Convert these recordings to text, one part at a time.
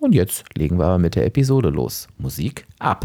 Und jetzt legen wir mit der Episode los. Musik ab.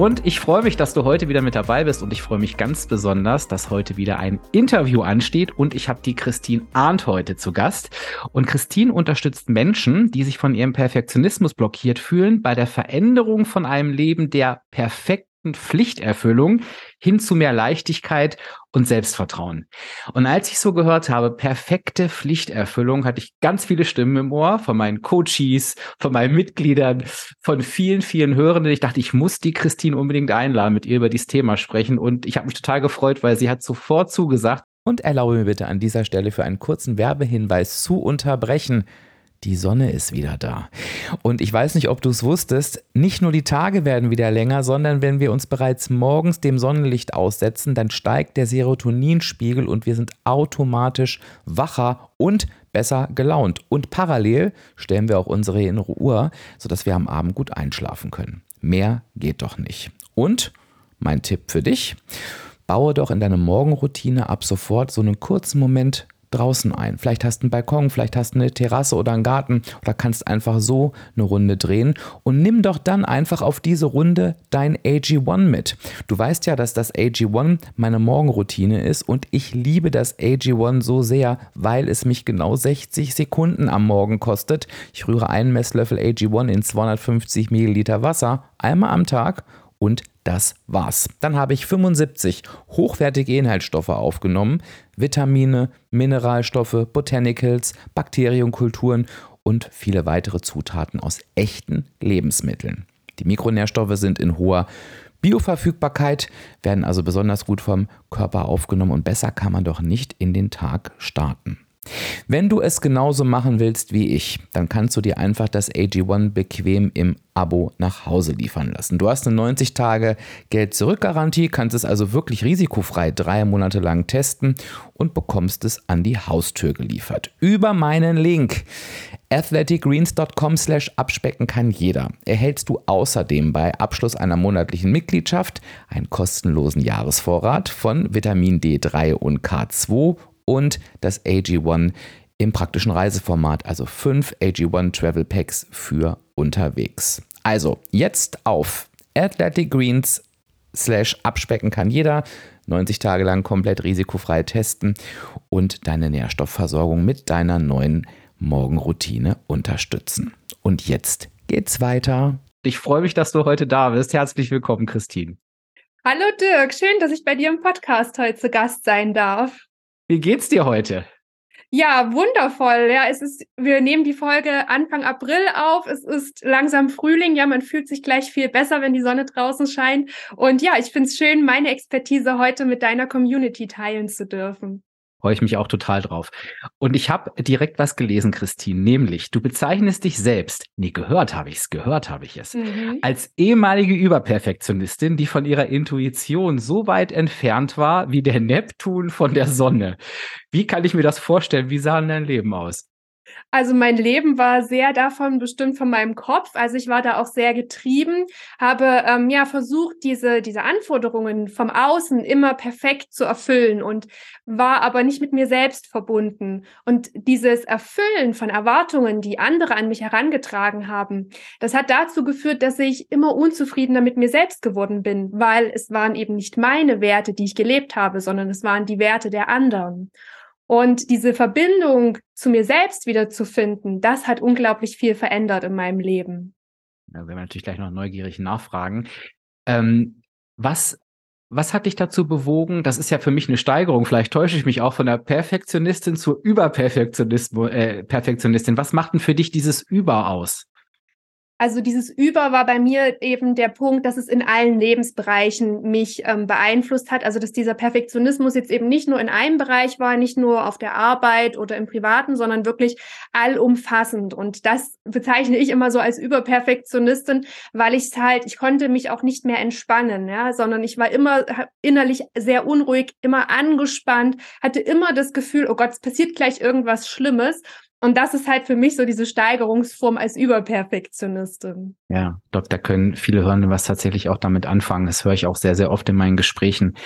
Und ich freue mich, dass du heute wieder mit dabei bist und ich freue mich ganz besonders, dass heute wieder ein Interview ansteht und ich habe die Christine Arndt heute zu Gast. Und Christine unterstützt Menschen, die sich von ihrem Perfektionismus blockiert fühlen, bei der Veränderung von einem Leben der perfekt Pflichterfüllung hin zu mehr Leichtigkeit und Selbstvertrauen. Und als ich so gehört habe, perfekte Pflichterfüllung, hatte ich ganz viele Stimmen im Ohr von meinen Coaches, von meinen Mitgliedern, von vielen, vielen Hörenden. Ich dachte, ich muss die Christine unbedingt einladen, mit ihr über dieses Thema sprechen. Und ich habe mich total gefreut, weil sie hat sofort zugesagt. Und erlaube mir bitte an dieser Stelle für einen kurzen Werbehinweis zu unterbrechen. Die Sonne ist wieder da. Und ich weiß nicht, ob du es wusstest, nicht nur die Tage werden wieder länger, sondern wenn wir uns bereits morgens dem Sonnenlicht aussetzen, dann steigt der Serotoninspiegel und wir sind automatisch wacher und besser gelaunt. Und parallel stellen wir auch unsere innere Uhr, sodass wir am Abend gut einschlafen können. Mehr geht doch nicht. Und mein Tipp für dich, baue doch in deine Morgenroutine ab sofort so einen kurzen Moment draußen ein. Vielleicht hast du einen Balkon, vielleicht hast du eine Terrasse oder einen Garten oder kannst einfach so eine Runde drehen und nimm doch dann einfach auf diese Runde dein AG1 mit. Du weißt ja, dass das AG1 meine Morgenroutine ist und ich liebe das AG1 so sehr, weil es mich genau 60 Sekunden am Morgen kostet. Ich rühre einen Messlöffel AG1 in 250 Milliliter Wasser einmal am Tag und das war's. Dann habe ich 75 hochwertige Inhaltsstoffe aufgenommen, Vitamine, Mineralstoffe, Botanicals, Bakterienkulturen und viele weitere Zutaten aus echten Lebensmitteln. Die Mikronährstoffe sind in hoher Bioverfügbarkeit, werden also besonders gut vom Körper aufgenommen und besser kann man doch nicht in den Tag starten. Wenn du es genauso machen willst wie ich, dann kannst du dir einfach das AG1 bequem im Abo nach Hause liefern lassen. Du hast eine 90 Tage Geld-Zurück-Garantie, kannst es also wirklich risikofrei drei Monate lang testen und bekommst es an die Haustür geliefert. Über meinen Link athleticgreens.com slash abspecken kann jeder. Erhältst du außerdem bei Abschluss einer monatlichen Mitgliedschaft einen kostenlosen Jahresvorrat von Vitamin D3 und K2 und das AG1 im praktischen Reiseformat, also fünf AG1 Travel Packs für unterwegs. Also jetzt auf Athletic Greens slash abspecken kann jeder. 90 Tage lang komplett risikofrei testen und deine Nährstoffversorgung mit deiner neuen Morgenroutine unterstützen. Und jetzt geht's weiter Ich freue mich, dass du heute da bist. Herzlich willkommen, Christine. Hallo Dirk, schön, dass ich bei dir im Podcast heute zu Gast sein darf. Wie geht's dir heute? Ja, wundervoll. Ja, es ist, wir nehmen die Folge Anfang April auf. Es ist langsam Frühling. Ja, man fühlt sich gleich viel besser, wenn die Sonne draußen scheint. Und ja, ich finde es schön, meine Expertise heute mit deiner Community teilen zu dürfen. Freue ich mich auch total drauf. Und ich habe direkt was gelesen, Christine, nämlich du bezeichnest dich selbst, nee, gehört habe ich es, gehört habe ich es, mhm. als ehemalige Überperfektionistin, die von ihrer Intuition so weit entfernt war wie der Neptun von der Sonne. Wie kann ich mir das vorstellen? Wie sah denn dein Leben aus? Also mein Leben war sehr davon bestimmt von meinem Kopf. Also ich war da auch sehr getrieben, habe ähm, ja versucht, diese, diese Anforderungen vom Außen immer perfekt zu erfüllen und war aber nicht mit mir selbst verbunden. Und dieses Erfüllen von Erwartungen, die andere an mich herangetragen haben, das hat dazu geführt, dass ich immer unzufriedener mit mir selbst geworden bin, weil es waren eben nicht meine Werte, die ich gelebt habe, sondern es waren die Werte der anderen. Und diese Verbindung zu mir selbst wieder zu finden, das hat unglaublich viel verändert in meinem Leben. Da werden wir natürlich gleich noch neugierig nachfragen. Ähm, was, was hat dich dazu bewogen? Das ist ja für mich eine Steigerung. Vielleicht täusche ich mich auch von der Perfektionistin zur Überperfektionistin. Äh, Perfektionistin. Was macht denn für dich dieses Über aus? Also dieses Über war bei mir eben der Punkt, dass es in allen Lebensbereichen mich ähm, beeinflusst hat. Also dass dieser Perfektionismus jetzt eben nicht nur in einem Bereich war, nicht nur auf der Arbeit oder im Privaten, sondern wirklich allumfassend. Und das bezeichne ich immer so als Überperfektionistin, weil ich halt, ich konnte mich auch nicht mehr entspannen, ja, sondern ich war immer innerlich sehr unruhig, immer angespannt, hatte immer das Gefühl, oh Gott, es passiert gleich irgendwas Schlimmes. Und das ist halt für mich so diese Steigerungsform als Überperfektionistin. Ja, Doc, da können viele hören, was tatsächlich auch damit anfangen. Das höre ich auch sehr, sehr oft in meinen Gesprächen.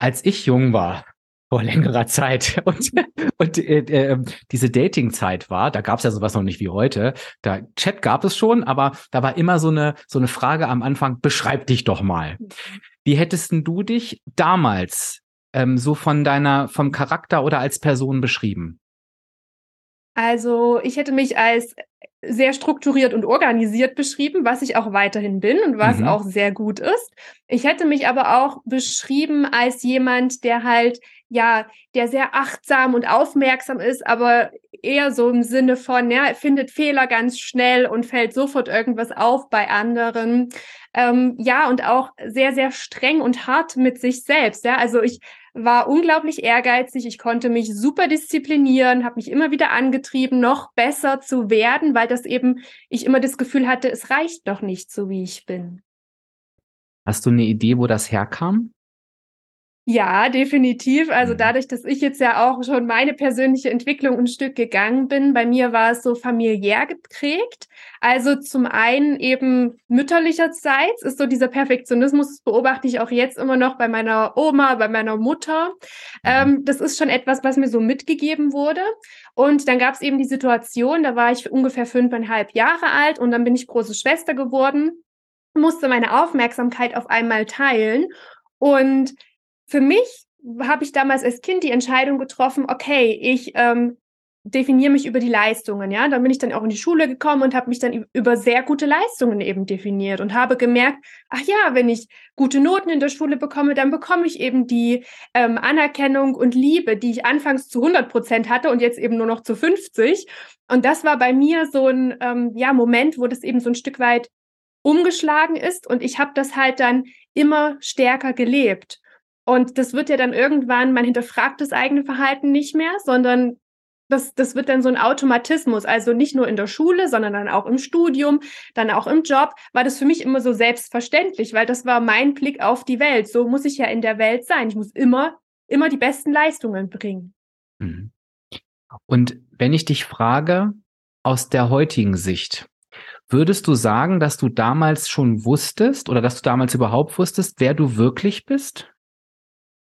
Als ich jung war, vor längerer Zeit und, und äh, äh, diese Dating-Zeit war, da gab es ja sowas noch nicht wie heute. Da Chat gab es schon, aber da war immer so eine so eine Frage am Anfang: Beschreib dich doch mal. Wie hättest du dich damals ähm, so von deiner vom Charakter oder als Person beschrieben? Also ich hätte mich als sehr strukturiert und organisiert beschrieben, was ich auch weiterhin bin und was mhm. auch sehr gut ist. Ich hätte mich aber auch beschrieben als jemand, der halt, ja, der sehr achtsam und aufmerksam ist, aber eher so im Sinne von, ja, findet Fehler ganz schnell und fällt sofort irgendwas auf bei anderen. Ähm, ja, und auch sehr, sehr streng und hart mit sich selbst. Ja, also ich war unglaublich ehrgeizig. Ich konnte mich super disziplinieren, habe mich immer wieder angetrieben, noch besser zu werden, weil das eben ich immer das Gefühl hatte, es reicht doch nicht so, wie ich bin. Hast du eine Idee, wo das herkam? Ja, definitiv. Also mhm. dadurch, dass ich jetzt ja auch schon meine persönliche Entwicklung ein Stück gegangen bin, bei mir war es so familiär geprägt. Also zum einen eben mütterlicherseits ist so dieser Perfektionismus, das beobachte ich auch jetzt immer noch bei meiner Oma, bei meiner Mutter. Mhm. Ähm, das ist schon etwas, was mir so mitgegeben wurde. Und dann gab es eben die Situation, da war ich ungefähr fünfeinhalb Jahre alt und dann bin ich große Schwester geworden, musste meine Aufmerksamkeit auf einmal teilen und für mich habe ich damals als Kind die Entscheidung getroffen, okay, ich ähm, definiere mich über die Leistungen, ja. Dann bin ich dann auch in die Schule gekommen und habe mich dann über sehr gute Leistungen eben definiert und habe gemerkt, ach ja, wenn ich gute Noten in der Schule bekomme, dann bekomme ich eben die ähm, Anerkennung und Liebe, die ich anfangs zu 100 Prozent hatte und jetzt eben nur noch zu 50. Und das war bei mir so ein ähm, ja Moment, wo das eben so ein Stück weit umgeschlagen ist und ich habe das halt dann immer stärker gelebt. Und das wird ja dann irgendwann, man hinterfragt das eigene Verhalten nicht mehr, sondern das, das wird dann so ein Automatismus. Also nicht nur in der Schule, sondern dann auch im Studium, dann auch im Job, war das für mich immer so selbstverständlich, weil das war mein Blick auf die Welt. So muss ich ja in der Welt sein. Ich muss immer, immer die besten Leistungen bringen. Mhm. Und wenn ich dich frage, aus der heutigen Sicht, würdest du sagen, dass du damals schon wusstest oder dass du damals überhaupt wusstest, wer du wirklich bist?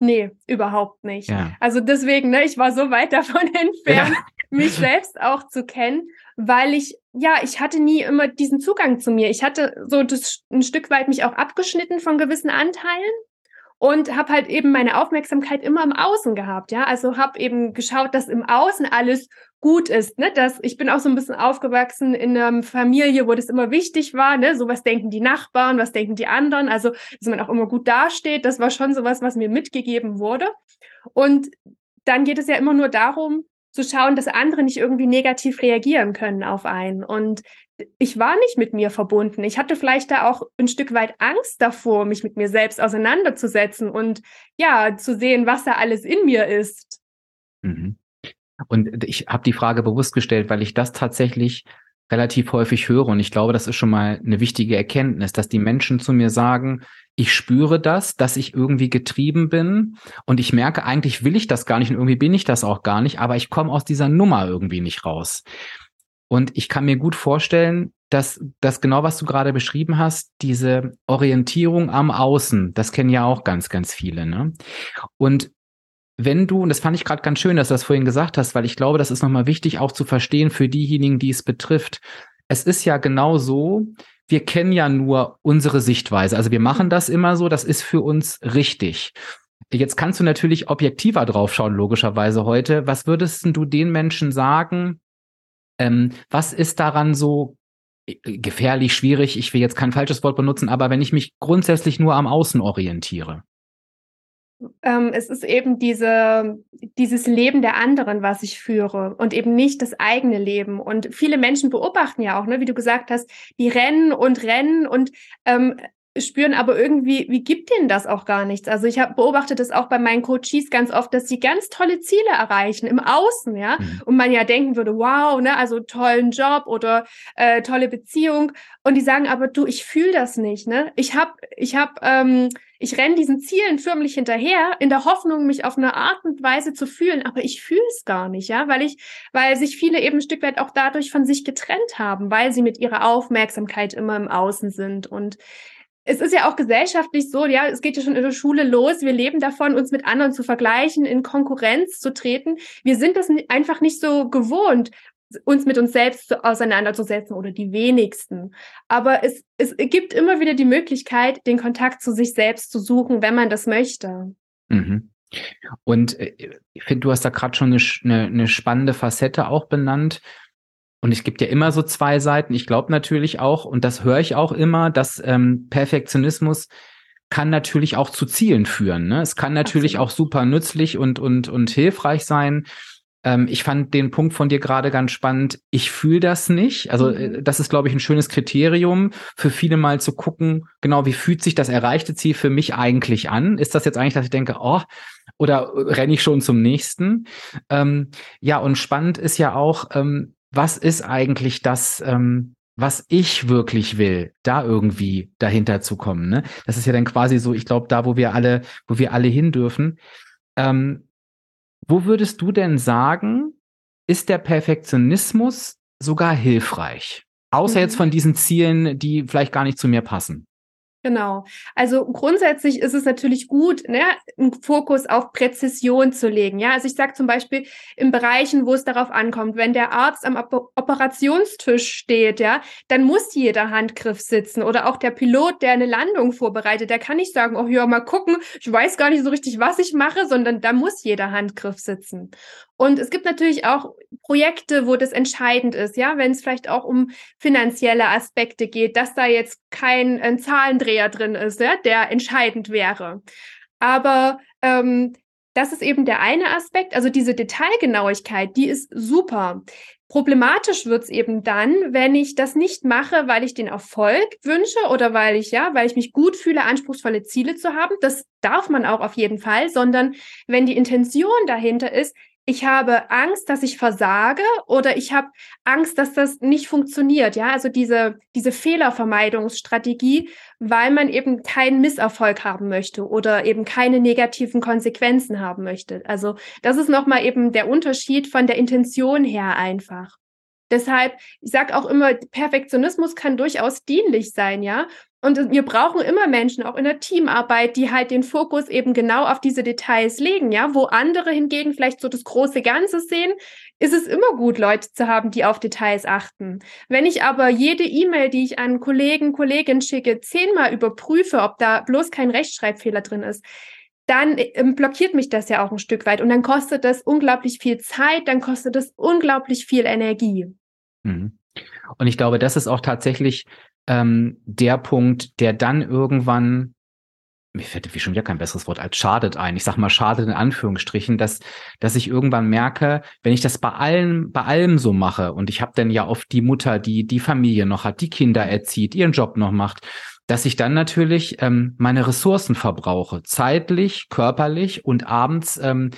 Nee, überhaupt nicht. Ja. Also deswegen, ne, ich war so weit davon entfernt, ja. mich selbst auch zu kennen, weil ich, ja, ich hatte nie immer diesen Zugang zu mir. Ich hatte so das, ein Stück weit mich auch abgeschnitten von gewissen Anteilen. Und habe halt eben meine Aufmerksamkeit immer im Außen gehabt, ja. Also habe eben geschaut, dass im Außen alles gut ist, ne? Dass ich bin auch so ein bisschen aufgewachsen in einer Familie, wo das immer wichtig war, ne? So was denken die Nachbarn, was denken die anderen, also dass man auch immer gut dasteht. Das war schon so was, was mir mitgegeben wurde. Und dann geht es ja immer nur darum, zu schauen, dass andere nicht irgendwie negativ reagieren können auf einen. Und ich war nicht mit mir verbunden. Ich hatte vielleicht da auch ein Stück weit Angst davor, mich mit mir selbst auseinanderzusetzen und ja, zu sehen, was da alles in mir ist. Mhm. Und ich habe die Frage bewusst gestellt, weil ich das tatsächlich relativ häufig höre. Und ich glaube, das ist schon mal eine wichtige Erkenntnis, dass die Menschen zu mir sagen, ich spüre das, dass ich irgendwie getrieben bin und ich merke, eigentlich will ich das gar nicht und irgendwie bin ich das auch gar nicht, aber ich komme aus dieser Nummer irgendwie nicht raus. Und ich kann mir gut vorstellen, dass das genau, was du gerade beschrieben hast, diese Orientierung am Außen, das kennen ja auch ganz, ganz viele. Ne? Und wenn du, und das fand ich gerade ganz schön, dass du das vorhin gesagt hast, weil ich glaube, das ist nochmal wichtig auch zu verstehen für diejenigen, die es betrifft. Es ist ja genau so, wir kennen ja nur unsere Sichtweise. Also wir machen das immer so, das ist für uns richtig. Jetzt kannst du natürlich objektiver draufschauen, logischerweise heute. Was würdest du den Menschen sagen, ähm, was ist daran so äh, gefährlich, schwierig? Ich will jetzt kein falsches Wort benutzen, aber wenn ich mich grundsätzlich nur am Außen orientiere. Ähm, es ist eben diese, dieses Leben der anderen, was ich führe und eben nicht das eigene Leben. Und viele Menschen beobachten ja auch, ne, wie du gesagt hast, die rennen und rennen und ähm, spüren aber irgendwie, wie gibt denen das auch gar nichts? Also ich habe beobachtet das auch bei meinen Coaches ganz oft, dass sie ganz tolle Ziele erreichen im Außen, ja, mhm. und man ja denken würde, wow, ne, also tollen Job oder äh, tolle Beziehung und die sagen aber, du, ich fühle das nicht, ne? Ich habe, ich habe, ähm, ich renne diesen Zielen förmlich hinterher in der Hoffnung, mich auf eine Art und Weise zu fühlen, aber ich fühle es gar nicht, ja, weil ich, weil sich viele eben ein Stück weit auch dadurch von sich getrennt haben, weil sie mit ihrer Aufmerksamkeit immer im Außen sind und es ist ja auch gesellschaftlich so, ja, es geht ja schon in der Schule los. Wir leben davon, uns mit anderen zu vergleichen, in Konkurrenz zu treten. Wir sind das einfach nicht so gewohnt, uns mit uns selbst auseinanderzusetzen oder die wenigsten. Aber es, es gibt immer wieder die Möglichkeit, den Kontakt zu sich selbst zu suchen, wenn man das möchte. Mhm. Und äh, ich finde, du hast da gerade schon eine, eine, eine spannende Facette auch benannt. Und es gibt ja immer so zwei Seiten. Ich glaube natürlich auch, und das höre ich auch immer, dass ähm, Perfektionismus kann natürlich auch zu Zielen führen. Ne? Es kann natürlich auch super nützlich und, und, und hilfreich sein. Ähm, ich fand den Punkt von dir gerade ganz spannend. Ich fühle das nicht. Also äh, mhm. das ist, glaube ich, ein schönes Kriterium für viele mal zu gucken, genau, wie fühlt sich das erreichte Ziel für mich eigentlich an? Ist das jetzt eigentlich, dass ich denke, oh, oder renne ich schon zum nächsten? Ähm, ja, und spannend ist ja auch, ähm, was ist eigentlich das, ähm, was ich wirklich will, da irgendwie dahinter zu kommen. Ne? Das ist ja dann quasi so, ich glaube, da, wo wir alle, wo wir alle hin dürfen. Ähm, wo würdest du denn sagen, ist der Perfektionismus sogar hilfreich? Außer mhm. jetzt von diesen Zielen, die vielleicht gar nicht zu mir passen. Genau. Also grundsätzlich ist es natürlich gut, ne, einen Fokus auf Präzision zu legen. Ja, also ich sage zum Beispiel in Bereichen, wo es darauf ankommt, wenn der Arzt am Operationstisch steht, ja, dann muss jeder Handgriff sitzen oder auch der Pilot, der eine Landung vorbereitet, der kann nicht sagen, oh ja, mal gucken, ich weiß gar nicht so richtig, was ich mache, sondern da muss jeder Handgriff sitzen. Und es gibt natürlich auch Projekte, wo das entscheidend ist, ja, wenn es vielleicht auch um finanzielle Aspekte geht, dass da jetzt kein ein Zahlendreher drin ist, ja, der entscheidend wäre. Aber ähm, das ist eben der eine Aspekt, also diese Detailgenauigkeit, die ist super. Problematisch wird's eben dann, wenn ich das nicht mache, weil ich den Erfolg wünsche oder weil ich, ja, weil ich mich gut fühle, anspruchsvolle Ziele zu haben. Das darf man auch auf jeden Fall, sondern wenn die Intention dahinter ist, ich habe Angst, dass ich versage oder ich habe Angst, dass das nicht funktioniert. Ja, also diese, diese Fehlervermeidungsstrategie, weil man eben keinen Misserfolg haben möchte oder eben keine negativen Konsequenzen haben möchte. Also das ist nochmal eben der Unterschied von der Intention her einfach. Deshalb, ich sage auch immer, Perfektionismus kann durchaus dienlich sein, ja. Und wir brauchen immer Menschen, auch in der Teamarbeit, die halt den Fokus eben genau auf diese Details legen, ja, wo andere hingegen vielleicht so das große Ganze sehen, ist es immer gut, Leute zu haben, die auf Details achten. Wenn ich aber jede E-Mail, die ich an Kollegen, Kolleginnen schicke, zehnmal überprüfe, ob da bloß kein Rechtschreibfehler drin ist, dann ähm, blockiert mich das ja auch ein Stück weit und dann kostet das unglaublich viel Zeit, dann kostet das unglaublich viel Energie. Mhm. Und ich glaube, das ist auch tatsächlich ähm, der Punkt, der dann irgendwann, mir fällt wie schon wieder kein besseres Wort als schadet ein. Ich sag mal schadet in Anführungsstrichen, dass, dass ich irgendwann merke, wenn ich das bei allem, bei allem so mache und ich habe dann ja oft die Mutter, die die Familie noch hat, die Kinder erzieht, ihren Job noch macht, dass ich dann natürlich ähm, meine Ressourcen verbrauche, zeitlich, körperlich und abends ähm,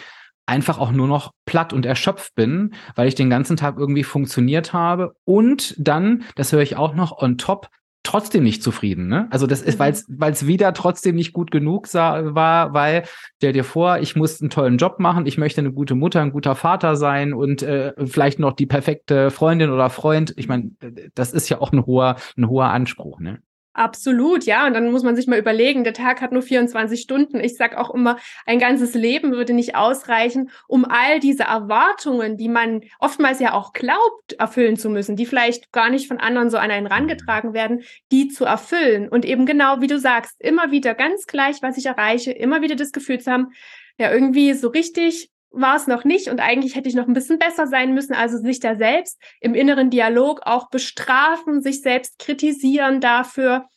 einfach auch nur noch platt und erschöpft bin, weil ich den ganzen Tag irgendwie funktioniert habe und dann, das höre ich auch noch on top, trotzdem nicht zufrieden. Ne? Also das ist, mhm. weil es wieder trotzdem nicht gut genug sah, war, weil stell dir vor, ich muss einen tollen Job machen, ich möchte eine gute Mutter, ein guter Vater sein und äh, vielleicht noch die perfekte Freundin oder Freund. Ich meine, das ist ja auch ein hoher, ein hoher Anspruch. Ne? Absolut, ja. Und dann muss man sich mal überlegen, der Tag hat nur 24 Stunden. Ich sag auch immer, ein ganzes Leben würde nicht ausreichen, um all diese Erwartungen, die man oftmals ja auch glaubt, erfüllen zu müssen, die vielleicht gar nicht von anderen so an einen rangetragen werden, die zu erfüllen. Und eben genau, wie du sagst, immer wieder ganz gleich, was ich erreiche, immer wieder das Gefühl zu haben, ja, irgendwie so richtig war es noch nicht und eigentlich hätte ich noch ein bisschen besser sein müssen. Also sich da selbst im inneren Dialog auch bestrafen, sich selbst kritisieren dafür,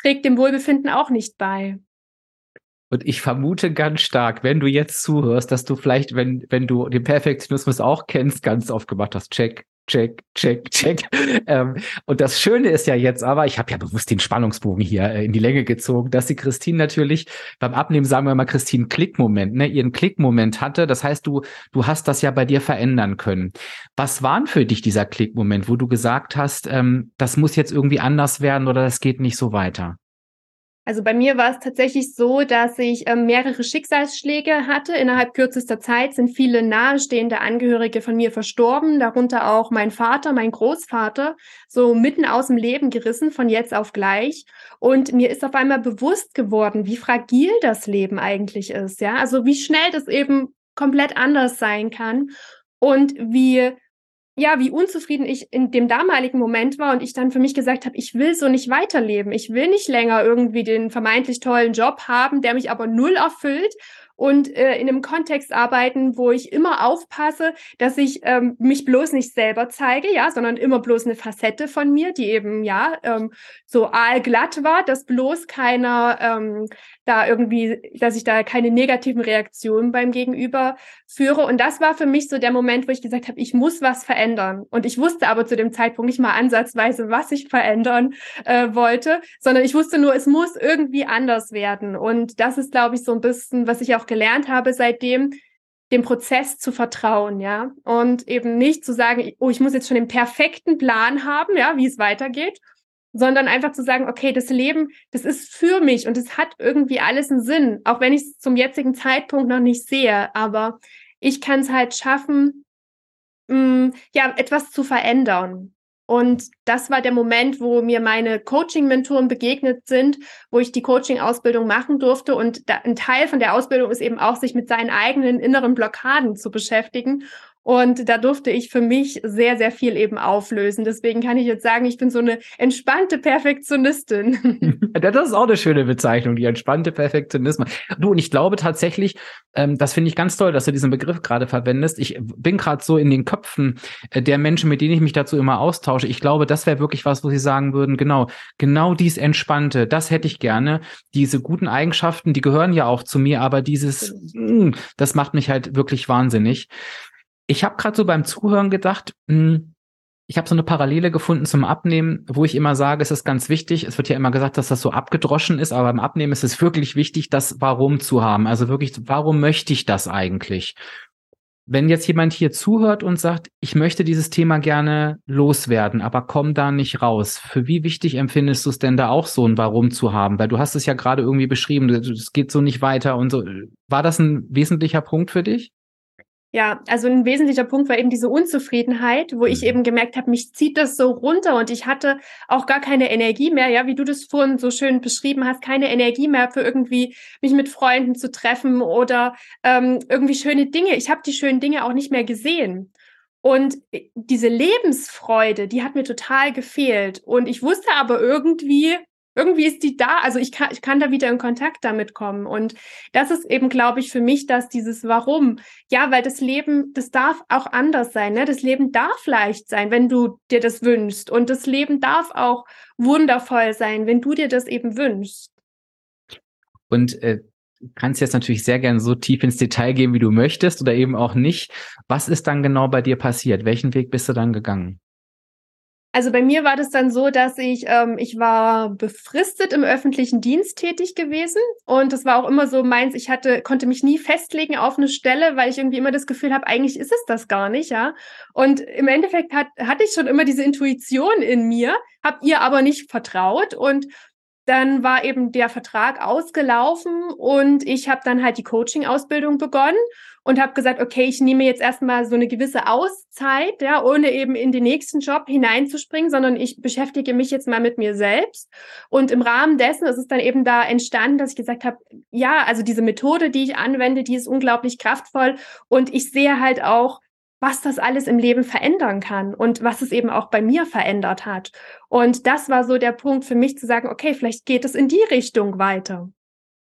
trägt dem Wohlbefinden auch nicht bei. Und ich vermute ganz stark, wenn du jetzt zuhörst, dass du vielleicht, wenn, wenn du den Perfektionismus auch kennst, ganz oft gemacht hast, check, check, check, check. ähm, und das Schöne ist ja jetzt aber, ich habe ja bewusst den Spannungsbogen hier äh, in die Länge gezogen, dass die Christine natürlich beim Abnehmen, sagen wir mal, Christine Klickmoment, ne, ihren Klickmoment hatte. Das heißt, du, du hast das ja bei dir verändern können. Was war für dich dieser Klickmoment, wo du gesagt hast, ähm, das muss jetzt irgendwie anders werden oder das geht nicht so weiter? Also bei mir war es tatsächlich so, dass ich äh, mehrere Schicksalsschläge hatte. Innerhalb kürzester Zeit sind viele nahestehende Angehörige von mir verstorben, darunter auch mein Vater, mein Großvater, so mitten aus dem Leben gerissen, von jetzt auf gleich. Und mir ist auf einmal bewusst geworden, wie fragil das Leben eigentlich ist. Ja, also wie schnell das eben komplett anders sein kann und wie ja, wie unzufrieden ich in dem damaligen Moment war und ich dann für mich gesagt habe, ich will so nicht weiterleben. Ich will nicht länger irgendwie den vermeintlich tollen Job haben, der mich aber null erfüllt und äh, in einem Kontext arbeiten, wo ich immer aufpasse, dass ich ähm, mich bloß nicht selber zeige, ja, sondern immer bloß eine Facette von mir, die eben ja ähm, so aalglatt war, dass bloß keiner ähm, da irgendwie, dass ich da keine negativen Reaktionen beim Gegenüber führe. Und das war für mich so der Moment, wo ich gesagt habe, ich muss was verändern. Und ich wusste aber zu dem Zeitpunkt nicht mal ansatzweise, was ich verändern äh, wollte, sondern ich wusste nur, es muss irgendwie anders werden. Und das ist, glaube ich, so ein bisschen, was ich auch gelernt habe seitdem, dem Prozess zu vertrauen, ja, und eben nicht zu sagen, oh, ich muss jetzt schon den perfekten Plan haben, ja, wie es weitergeht, sondern einfach zu sagen, okay, das Leben, das ist für mich und es hat irgendwie alles einen Sinn, auch wenn ich es zum jetzigen Zeitpunkt noch nicht sehe, aber ich kann es halt schaffen, mh, mm, ja, etwas zu verändern. Und das war der Moment, wo mir meine Coaching-Mentoren begegnet sind, wo ich die Coaching-Ausbildung machen durfte. Und da, ein Teil von der Ausbildung ist eben auch, sich mit seinen eigenen inneren Blockaden zu beschäftigen und da durfte ich für mich sehr, sehr viel eben auflösen. Deswegen kann ich jetzt sagen, ich bin so eine entspannte Perfektionistin. das ist auch eine schöne Bezeichnung, die entspannte Perfektionismus. Du, und ich glaube tatsächlich, ähm, das finde ich ganz toll, dass du diesen Begriff gerade verwendest. Ich bin gerade so in den Köpfen äh, der Menschen, mit denen ich mich dazu immer austausche. Ich glaube, das wäre wirklich was, wo sie sagen würden, genau, genau dies Entspannte, das hätte ich gerne. Diese guten Eigenschaften, die gehören ja auch zu mir, aber dieses, mh, mm, das macht mich halt wirklich wahnsinnig. Ich habe gerade so beim Zuhören gedacht, mh, hm, ich habe so eine Parallele gefunden zum Abnehmen, wo ich immer sage, es ist ganz wichtig. Es wird ja immer gesagt, dass das so abgedroschen ist, aber beim Abnehmen ist es wirklich wichtig, das Warum zu haben. Also wirklich, warum möchte ich das eigentlich? Wenn jetzt jemand hier zuhört und sagt, ich möchte dieses Thema gerne loswerden, aber komm da nicht raus. Für wie wichtig empfindest du es denn da auch so ein Warum zu haben? Weil du hast es ja gerade irgendwie beschrieben, es geht so nicht weiter und so. War das ein wesentlicher Punkt für dich? Ja, also ein wesentlicher Punkt war eben diese Unzufriedenheit, wo ich mhm. eben gemerkt habe, mich zieht das so runter und ich hatte auch gar keine Energie mehr, ja, wie du das vorhin so schön beschrieben hast, keine Energie mehr für irgendwie mich mit Freunden zu treffen oder ähm, irgendwie schöne Dinge. Ich habe die schönen Dinge auch nicht mehr gesehen. Und äh, diese Lebensfreude, die hat mir total gefehlt. Und ich wusste aber irgendwie, irgendwie ist die da. Also ich kann, ich kann da wieder in Kontakt damit kommen. Und das ist eben, glaube ich, für mich, dass dieses Warum. Ja, weil das Leben, das darf auch anders sein. Ne? Das Leben darf leicht sein, wenn du dir das wünschst. Und das Leben darf auch wundervoll sein, wenn du dir das eben wünschst. Und äh, kannst jetzt natürlich sehr gerne so tief ins Detail gehen, wie du möchtest oder eben auch nicht. Was ist dann genau bei dir passiert? Welchen Weg bist du dann gegangen? Also bei mir war das dann so, dass ich, ähm, ich war befristet im öffentlichen Dienst tätig gewesen und das war auch immer so meins, ich hatte, konnte mich nie festlegen auf eine Stelle, weil ich irgendwie immer das Gefühl habe, eigentlich ist es das gar nicht, ja. Und im Endeffekt hat, hatte ich schon immer diese Intuition in mir, habe ihr aber nicht vertraut und dann war eben der Vertrag ausgelaufen und ich habe dann halt die Coaching-Ausbildung begonnen und habe gesagt, okay, ich nehme jetzt erstmal so eine gewisse Auszeit, ja, ohne eben in den nächsten Job hineinzuspringen, sondern ich beschäftige mich jetzt mal mit mir selbst. Und im Rahmen dessen ist es dann eben da entstanden, dass ich gesagt habe, ja, also diese Methode, die ich anwende, die ist unglaublich kraftvoll und ich sehe halt auch, was das alles im Leben verändern kann und was es eben auch bei mir verändert hat. Und das war so der Punkt für mich zu sagen, okay, vielleicht geht es in die Richtung weiter.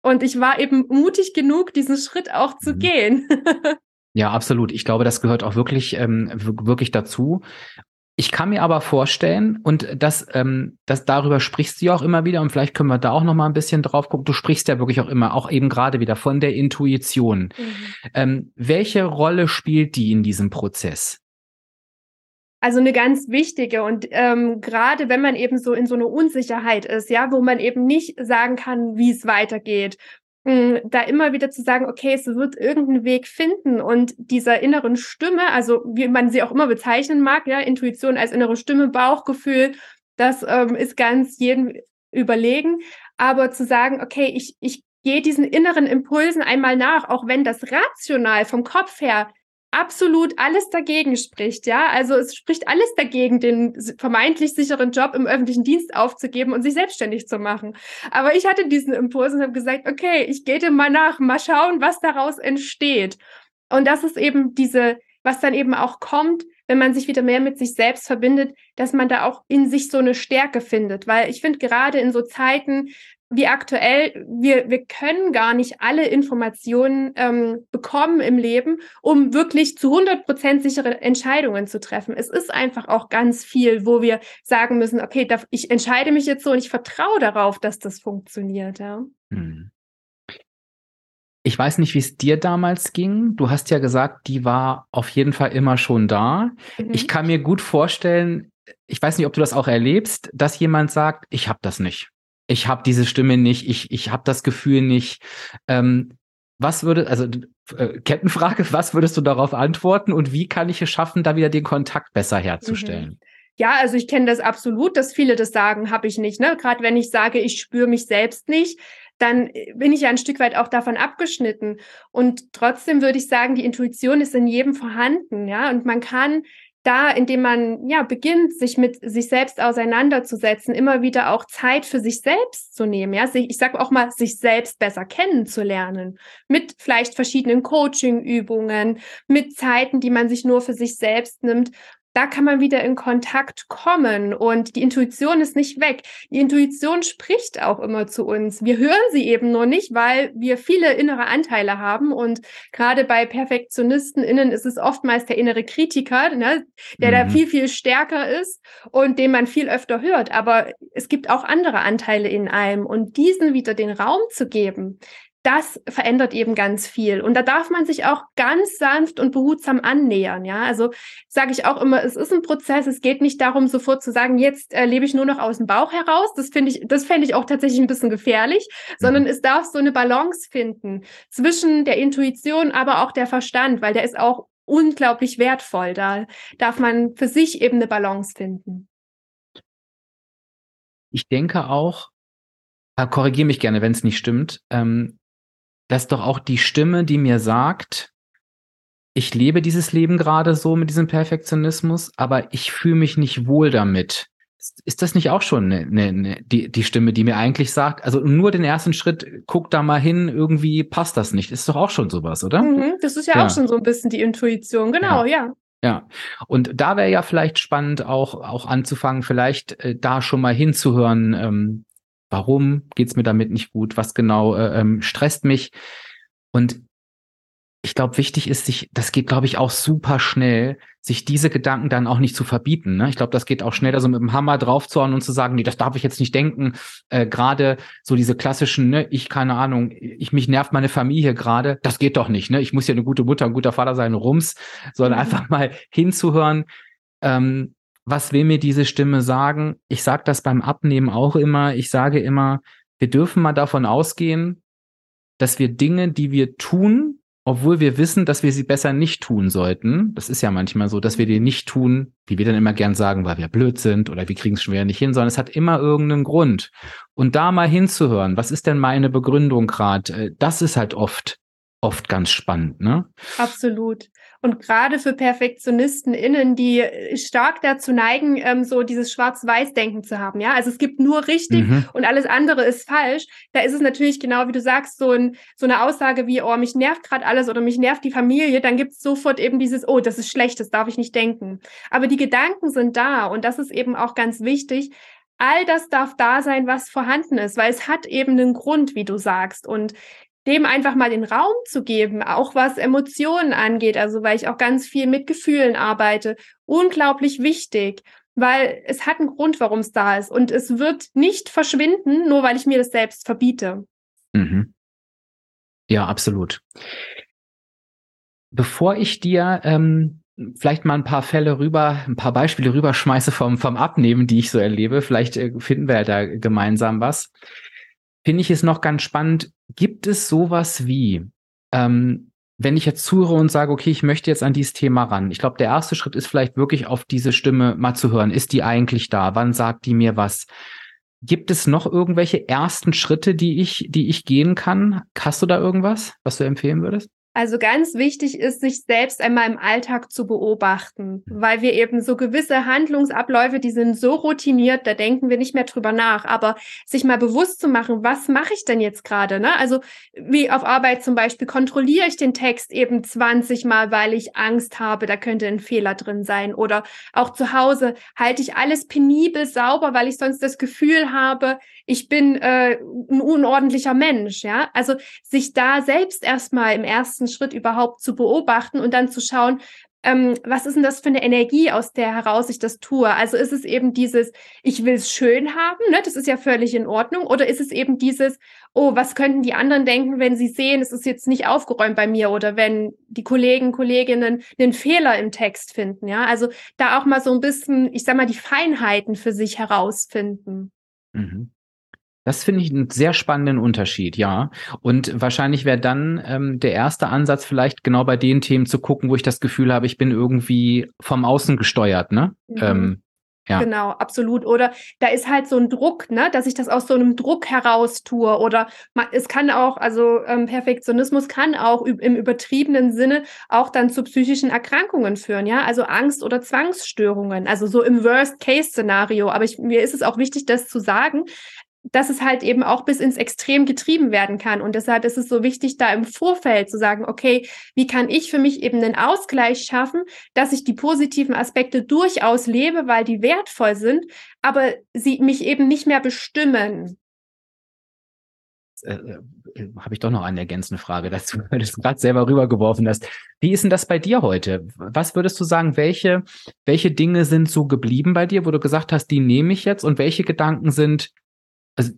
Und ich war eben mutig genug, diesen Schritt auch zu mhm. gehen. Ja, absolut. Ich glaube, das gehört auch wirklich, ähm, wirklich dazu. Ich kann mir aber vorstellen, und das, ähm, das darüber sprichst du ja auch immer wieder, und vielleicht können wir da auch noch mal ein bisschen drauf gucken. Du sprichst ja wirklich auch immer, auch eben gerade wieder von der Intuition. Mhm. Ähm, welche Rolle spielt die in diesem Prozess? Also eine ganz wichtige und ähm, gerade wenn man eben so in so eine Unsicherheit ist, ja, wo man eben nicht sagen kann, wie es weitergeht, da immer wieder zu sagen, okay, es wird irgendeinen Weg finden und dieser inneren Stimme, also wie man sie auch immer bezeichnen mag, ja, Intuition als innere Stimme, Bauchgefühl, das ähm, ist ganz jedem überlegen, aber zu sagen, okay, ich, ich gehe diesen inneren Impulsen einmal nach, auch wenn das rational vom Kopf her absolut alles dagegen spricht, ja. Also es spricht alles dagegen, den vermeintlich sicheren Job im öffentlichen Dienst aufzugeben und sich selbstständig zu machen. Aber ich hatte diesen Impuls und habe gesagt, okay, ich gehe dem mal nach, mal schauen, was daraus entsteht. Und das ist eben diese, was dann eben auch kommt, wenn man sich wieder mehr mit sich selbst verbindet, dass man da auch in sich so eine Stärke findet. Weil ich finde, gerade in so Zeiten, wie aktuell, wir, wir können gar nicht alle Informationen ähm, bekommen im Leben, um wirklich zu 100 Prozent sichere Entscheidungen zu treffen. Es ist einfach auch ganz viel, wo wir sagen müssen, okay, da, ich entscheide mich jetzt so und ich vertraue darauf, dass das funktioniert. Ja. Hm. Ich weiß nicht, wie es dir damals ging. Du hast ja gesagt, die war auf jeden Fall immer schon da. Mhm. Ich kann mir gut vorstellen, ich weiß nicht, ob du das auch erlebst, dass jemand sagt, ich habe das nicht ich habe diese Stimme nicht, ich, ich habe das Gefühl nicht. Ähm, was würde, also äh, Kettenfrage, was würdest du darauf antworten und wie kann ich es schaffen, da wieder den Kontakt besser herzustellen? Mhm. Ja, also ich kenne das absolut, dass viele das sagen, habe ich nicht. Ne? Gerade wenn ich sage, ich spüre mich selbst nicht, dann bin ich ja ein Stück weit auch davon abgeschnitten. Und trotzdem würde ich sagen, die Intuition ist in jedem vorhanden, ja. Und man kann da, indem man ja beginnt, sich mit sich selbst auseinanderzusetzen, immer wieder auch Zeit für sich selbst zu nehmen, ja, sich, ich sage auch mal, sich selbst besser kennenzulernen, mit vielleicht verschiedenen Coaching-Übungen, mit Zeiten, die man sich nur für sich selbst nimmt da kann man wieder in Kontakt kommen und die Intuition ist nicht weg. Die Intuition spricht auch immer zu uns. Wir hören sie eben nur nicht, weil wir viele innere Anteile haben und gerade bei Perfektionisten innen ist es oftmals der innere Kritiker, ne, der mhm. da viel, viel stärker ist und den man viel öfter hört. Aber es gibt auch andere Anteile in einem und diesen wieder den Raum zu geben, das verändert eben ganz viel. Und da darf man sich auch ganz sanft und behutsam annähern. Ja, also sage ich auch immer, es ist ein Prozess. Es geht nicht darum, sofort zu sagen, jetzt äh, lebe ich nur noch aus dem Bauch heraus. Das finde ich, das fände ich auch tatsächlich ein bisschen gefährlich, sondern mhm. es darf so eine Balance finden zwischen der Intuition, aber auch der Verstand, weil der ist auch unglaublich wertvoll. Da darf man für sich eben eine Balance finden. Ich denke auch, äh, korrigiere mich gerne, wenn es nicht stimmt. Ähm, dass doch auch die Stimme, die mir sagt, ich lebe dieses Leben gerade so mit diesem Perfektionismus, aber ich fühle mich nicht wohl damit. Ist das nicht auch schon eine, eine, eine, die, die Stimme, die mir eigentlich sagt, also nur den ersten Schritt, guck da mal hin, irgendwie passt das nicht. Ist doch auch schon sowas, oder? Mhm, das ist ja, ja, auch schon so ein bisschen die Intuition, genau, ja. ja. Ja, und da wäre ja vielleicht spannend, auch, auch anzufangen, vielleicht äh, da schon mal hinzuhören, ähm, warum geht's mir damit nicht gut, was genau äh, ähm, stresst mich. Und ich glaube, wichtig ist, sich, das geht, glaube ich, auch super schnell, sich diese Gedanken dann auch nicht zu verbieten. Ne? Ich glaube, das geht auch schneller, so mit dem Hammer draufzuhauen und zu sagen, nee, das darf ich jetzt nicht denken. Äh, gerade so diese klassischen, ne, ich keine Ahnung, ich mich nervt meine Familie gerade, das geht doch nicht. Ne? Ich muss ja eine gute Mutter, ein guter Vater sein, rums, sondern mhm. einfach mal hinzuhören. Ähm, was will mir diese Stimme sagen? Ich sage das beim Abnehmen auch immer. Ich sage immer, wir dürfen mal davon ausgehen, dass wir Dinge, die wir tun, obwohl wir wissen, dass wir sie besser nicht tun sollten. Das ist ja manchmal so, dass wir die nicht tun, wie wir dann immer gern sagen, weil wir blöd sind oder wir kriegen es schon wieder nicht hin, sondern es hat immer irgendeinen Grund. Und da mal hinzuhören, was ist denn meine Begründung gerade? Äh, das ist halt oft oft ganz spannend, ne? Absolut. Und gerade für Perfektionisten innen, die äh, stark dazu neigen, ähm, so dieses Schwarz-Weiß-Denken zu haben, ja. Also es gibt nur richtig mhm. und alles andere ist falsch. Da ist es natürlich genau, wie du sagst, so, ein, so eine Aussage wie, oh, mich nervt gerade alles oder mich nervt die Familie, dann gibt es sofort eben dieses, oh, das ist schlecht, das darf ich nicht denken. Aber die Gedanken sind da und das ist eben auch ganz wichtig. All das darf da sein, was vorhanden ist, weil es hat eben einen Grund, wie du sagst. Und dem einfach mal den Raum zu geben, auch was Emotionen angeht, also weil ich auch ganz viel mit Gefühlen arbeite, unglaublich wichtig, weil es hat einen Grund, warum es da ist und es wird nicht verschwinden, nur weil ich mir das selbst verbiete. Mhm. Ja, absolut. Bevor ich dir ähm, vielleicht mal ein paar Fälle rüber, ein paar Beispiele rüberschmeiße vom, vom Abnehmen, die ich so erlebe, vielleicht äh, finden wir ja da gemeinsam was finde ich es noch ganz spannend. Gibt es sowas wie, ähm, wenn ich jetzt zuhöre und sage, okay, ich möchte jetzt an dieses Thema ran. Ich glaube, der erste Schritt ist vielleicht wirklich auf diese Stimme mal zu hören. Ist die eigentlich da? Wann sagt die mir was? Gibt es noch irgendwelche ersten Schritte, die ich, die ich gehen kann? Hast du da irgendwas, was du empfehlen würdest? Also ganz wichtig ist, sich selbst einmal im Alltag zu beobachten, weil wir eben so gewisse Handlungsabläufe, die sind so routiniert, da denken wir nicht mehr drüber nach. Aber sich mal bewusst zu machen, was mache ich denn jetzt gerade? Ne? Also wie auf Arbeit zum Beispiel, kontrolliere ich den Text eben 20 Mal, weil ich Angst habe, da könnte ein Fehler drin sein. Oder auch zu Hause halte ich alles penibel sauber, weil ich sonst das Gefühl habe, ich bin äh, ein unordentlicher Mensch, ja. Also sich da selbst erstmal im ersten Schritt überhaupt zu beobachten und dann zu schauen, ähm, was ist denn das für eine Energie, aus der heraus ich das tue? Also ist es eben dieses, ich will es schön haben, ne? das ist ja völlig in Ordnung, oder ist es eben dieses, oh, was könnten die anderen denken, wenn sie sehen, es ist jetzt nicht aufgeräumt bei mir oder wenn die Kollegen, Kolleginnen einen Fehler im Text finden, ja? Also da auch mal so ein bisschen, ich sag mal, die Feinheiten für sich herausfinden. Mhm. Das finde ich einen sehr spannenden Unterschied, ja. Und wahrscheinlich wäre dann ähm, der erste Ansatz vielleicht genau bei den Themen zu gucken, wo ich das Gefühl habe, ich bin irgendwie vom Außen gesteuert, ne? Mhm. Ähm, ja. Genau, absolut. Oder da ist halt so ein Druck, ne, dass ich das aus so einem Druck heraus tue. Oder man, es kann auch, also ähm, Perfektionismus kann auch im übertriebenen Sinne auch dann zu psychischen Erkrankungen führen, ja, also Angst oder Zwangsstörungen, also so im Worst-Case-Szenario. Aber ich, mir ist es auch wichtig, das zu sagen, dass es halt eben auch bis ins Extrem getrieben werden kann. Und deshalb ist es so wichtig, da im Vorfeld zu sagen, okay, wie kann ich für mich eben einen Ausgleich schaffen, dass ich die positiven Aspekte durchaus lebe, weil die wertvoll sind, aber sie mich eben nicht mehr bestimmen. Äh, äh, habe ich doch noch eine ergänzende Frage dazu, weil du es gerade selber rübergeworfen hast. Wie ist denn das bei dir heute? Was würdest du sagen, welche, welche Dinge sind so geblieben bei dir, wo du gesagt hast, die nehme ich jetzt und welche Gedanken sind also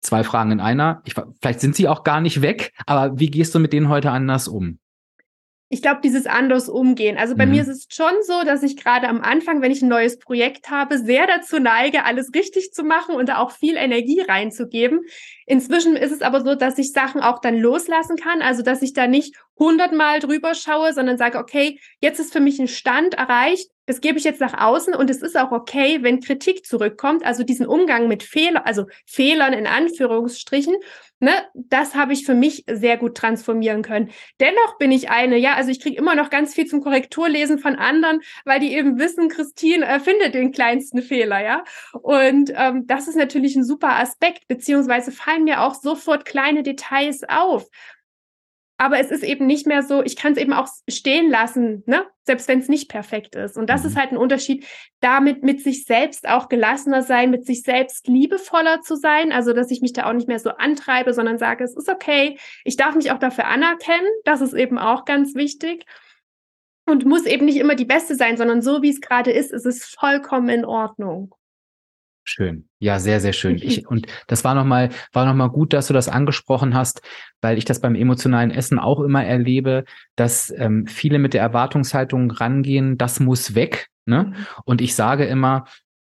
zwei Fragen in einer. Ich, vielleicht sind sie auch gar nicht weg, aber wie gehst du mit denen heute anders um? Ich glaube, dieses anders umgehen. Also bei mhm. mir ist es schon so, dass ich gerade am Anfang, wenn ich ein neues Projekt habe, sehr dazu neige, alles richtig zu machen und da auch viel Energie reinzugeben. Inzwischen ist es aber so, dass ich Sachen auch dann loslassen kann. Also, dass ich da nicht hundertmal drüber schaue, sondern sage, okay, jetzt ist für mich ein Stand erreicht, das gebe ich jetzt nach außen und es ist auch okay, wenn Kritik zurückkommt, also diesen Umgang mit Fehlern, also Fehlern in Anführungsstrichen, ne, das habe ich für mich sehr gut transformieren können. Dennoch bin ich eine, ja, also ich kriege immer noch ganz viel zum Korrekturlesen von anderen, weil die eben wissen, Christine äh, den kleinsten Fehler, ja. Und ähm, das ist natürlich ein super Aspekt, beziehungsweise fallen mir auch sofort kleine Details auf aber es ist eben nicht mehr so, ich kann es eben auch stehen lassen, ne? selbst wenn es nicht perfekt ist. Und das mhm. ist halt ein Unterschied, damit mit sich selbst auch gelassener sein, mit sich selbst liebevoller zu sein, also dass ich mich da auch nicht mehr so antreibe, sondern sage, es ist okay, ich darf mich auch dafür anerkennen, das ist eben auch ganz wichtig. Und muss eben nicht immer die Beste sein, sondern so wie es gerade ist, ist es vollkommen in Ordnung. Schön. Ja, sehr, sehr schön. Ich, und das war nochmal, war nochmal gut, dass du das angesprochen hast, weil ich das beim emotionalen Essen auch immer erlebe, dass ähm, viele mit der Erwartungshaltung rangehen, das muss weg. Ne? Mhm. Und ich sage immer,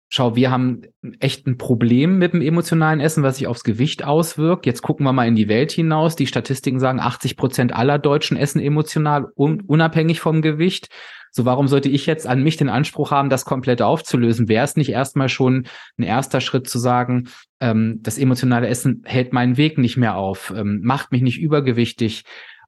schau, wir haben echt ein Problem mit dem emotionalen Essen, was sich aufs Gewicht auswirkt. Jetzt gucken wir mal in die Welt hinaus. Die Statistiken sagen, 80 Prozent aller Deutschen essen emotional, un unabhängig vom Gewicht. So, warum sollte ich jetzt an mich den Anspruch haben, das komplett aufzulösen? Wäre es nicht erstmal schon ein erster Schritt zu sagen, ähm, das emotionale Essen hält meinen Weg nicht mehr auf, ähm, macht mich nicht übergewichtig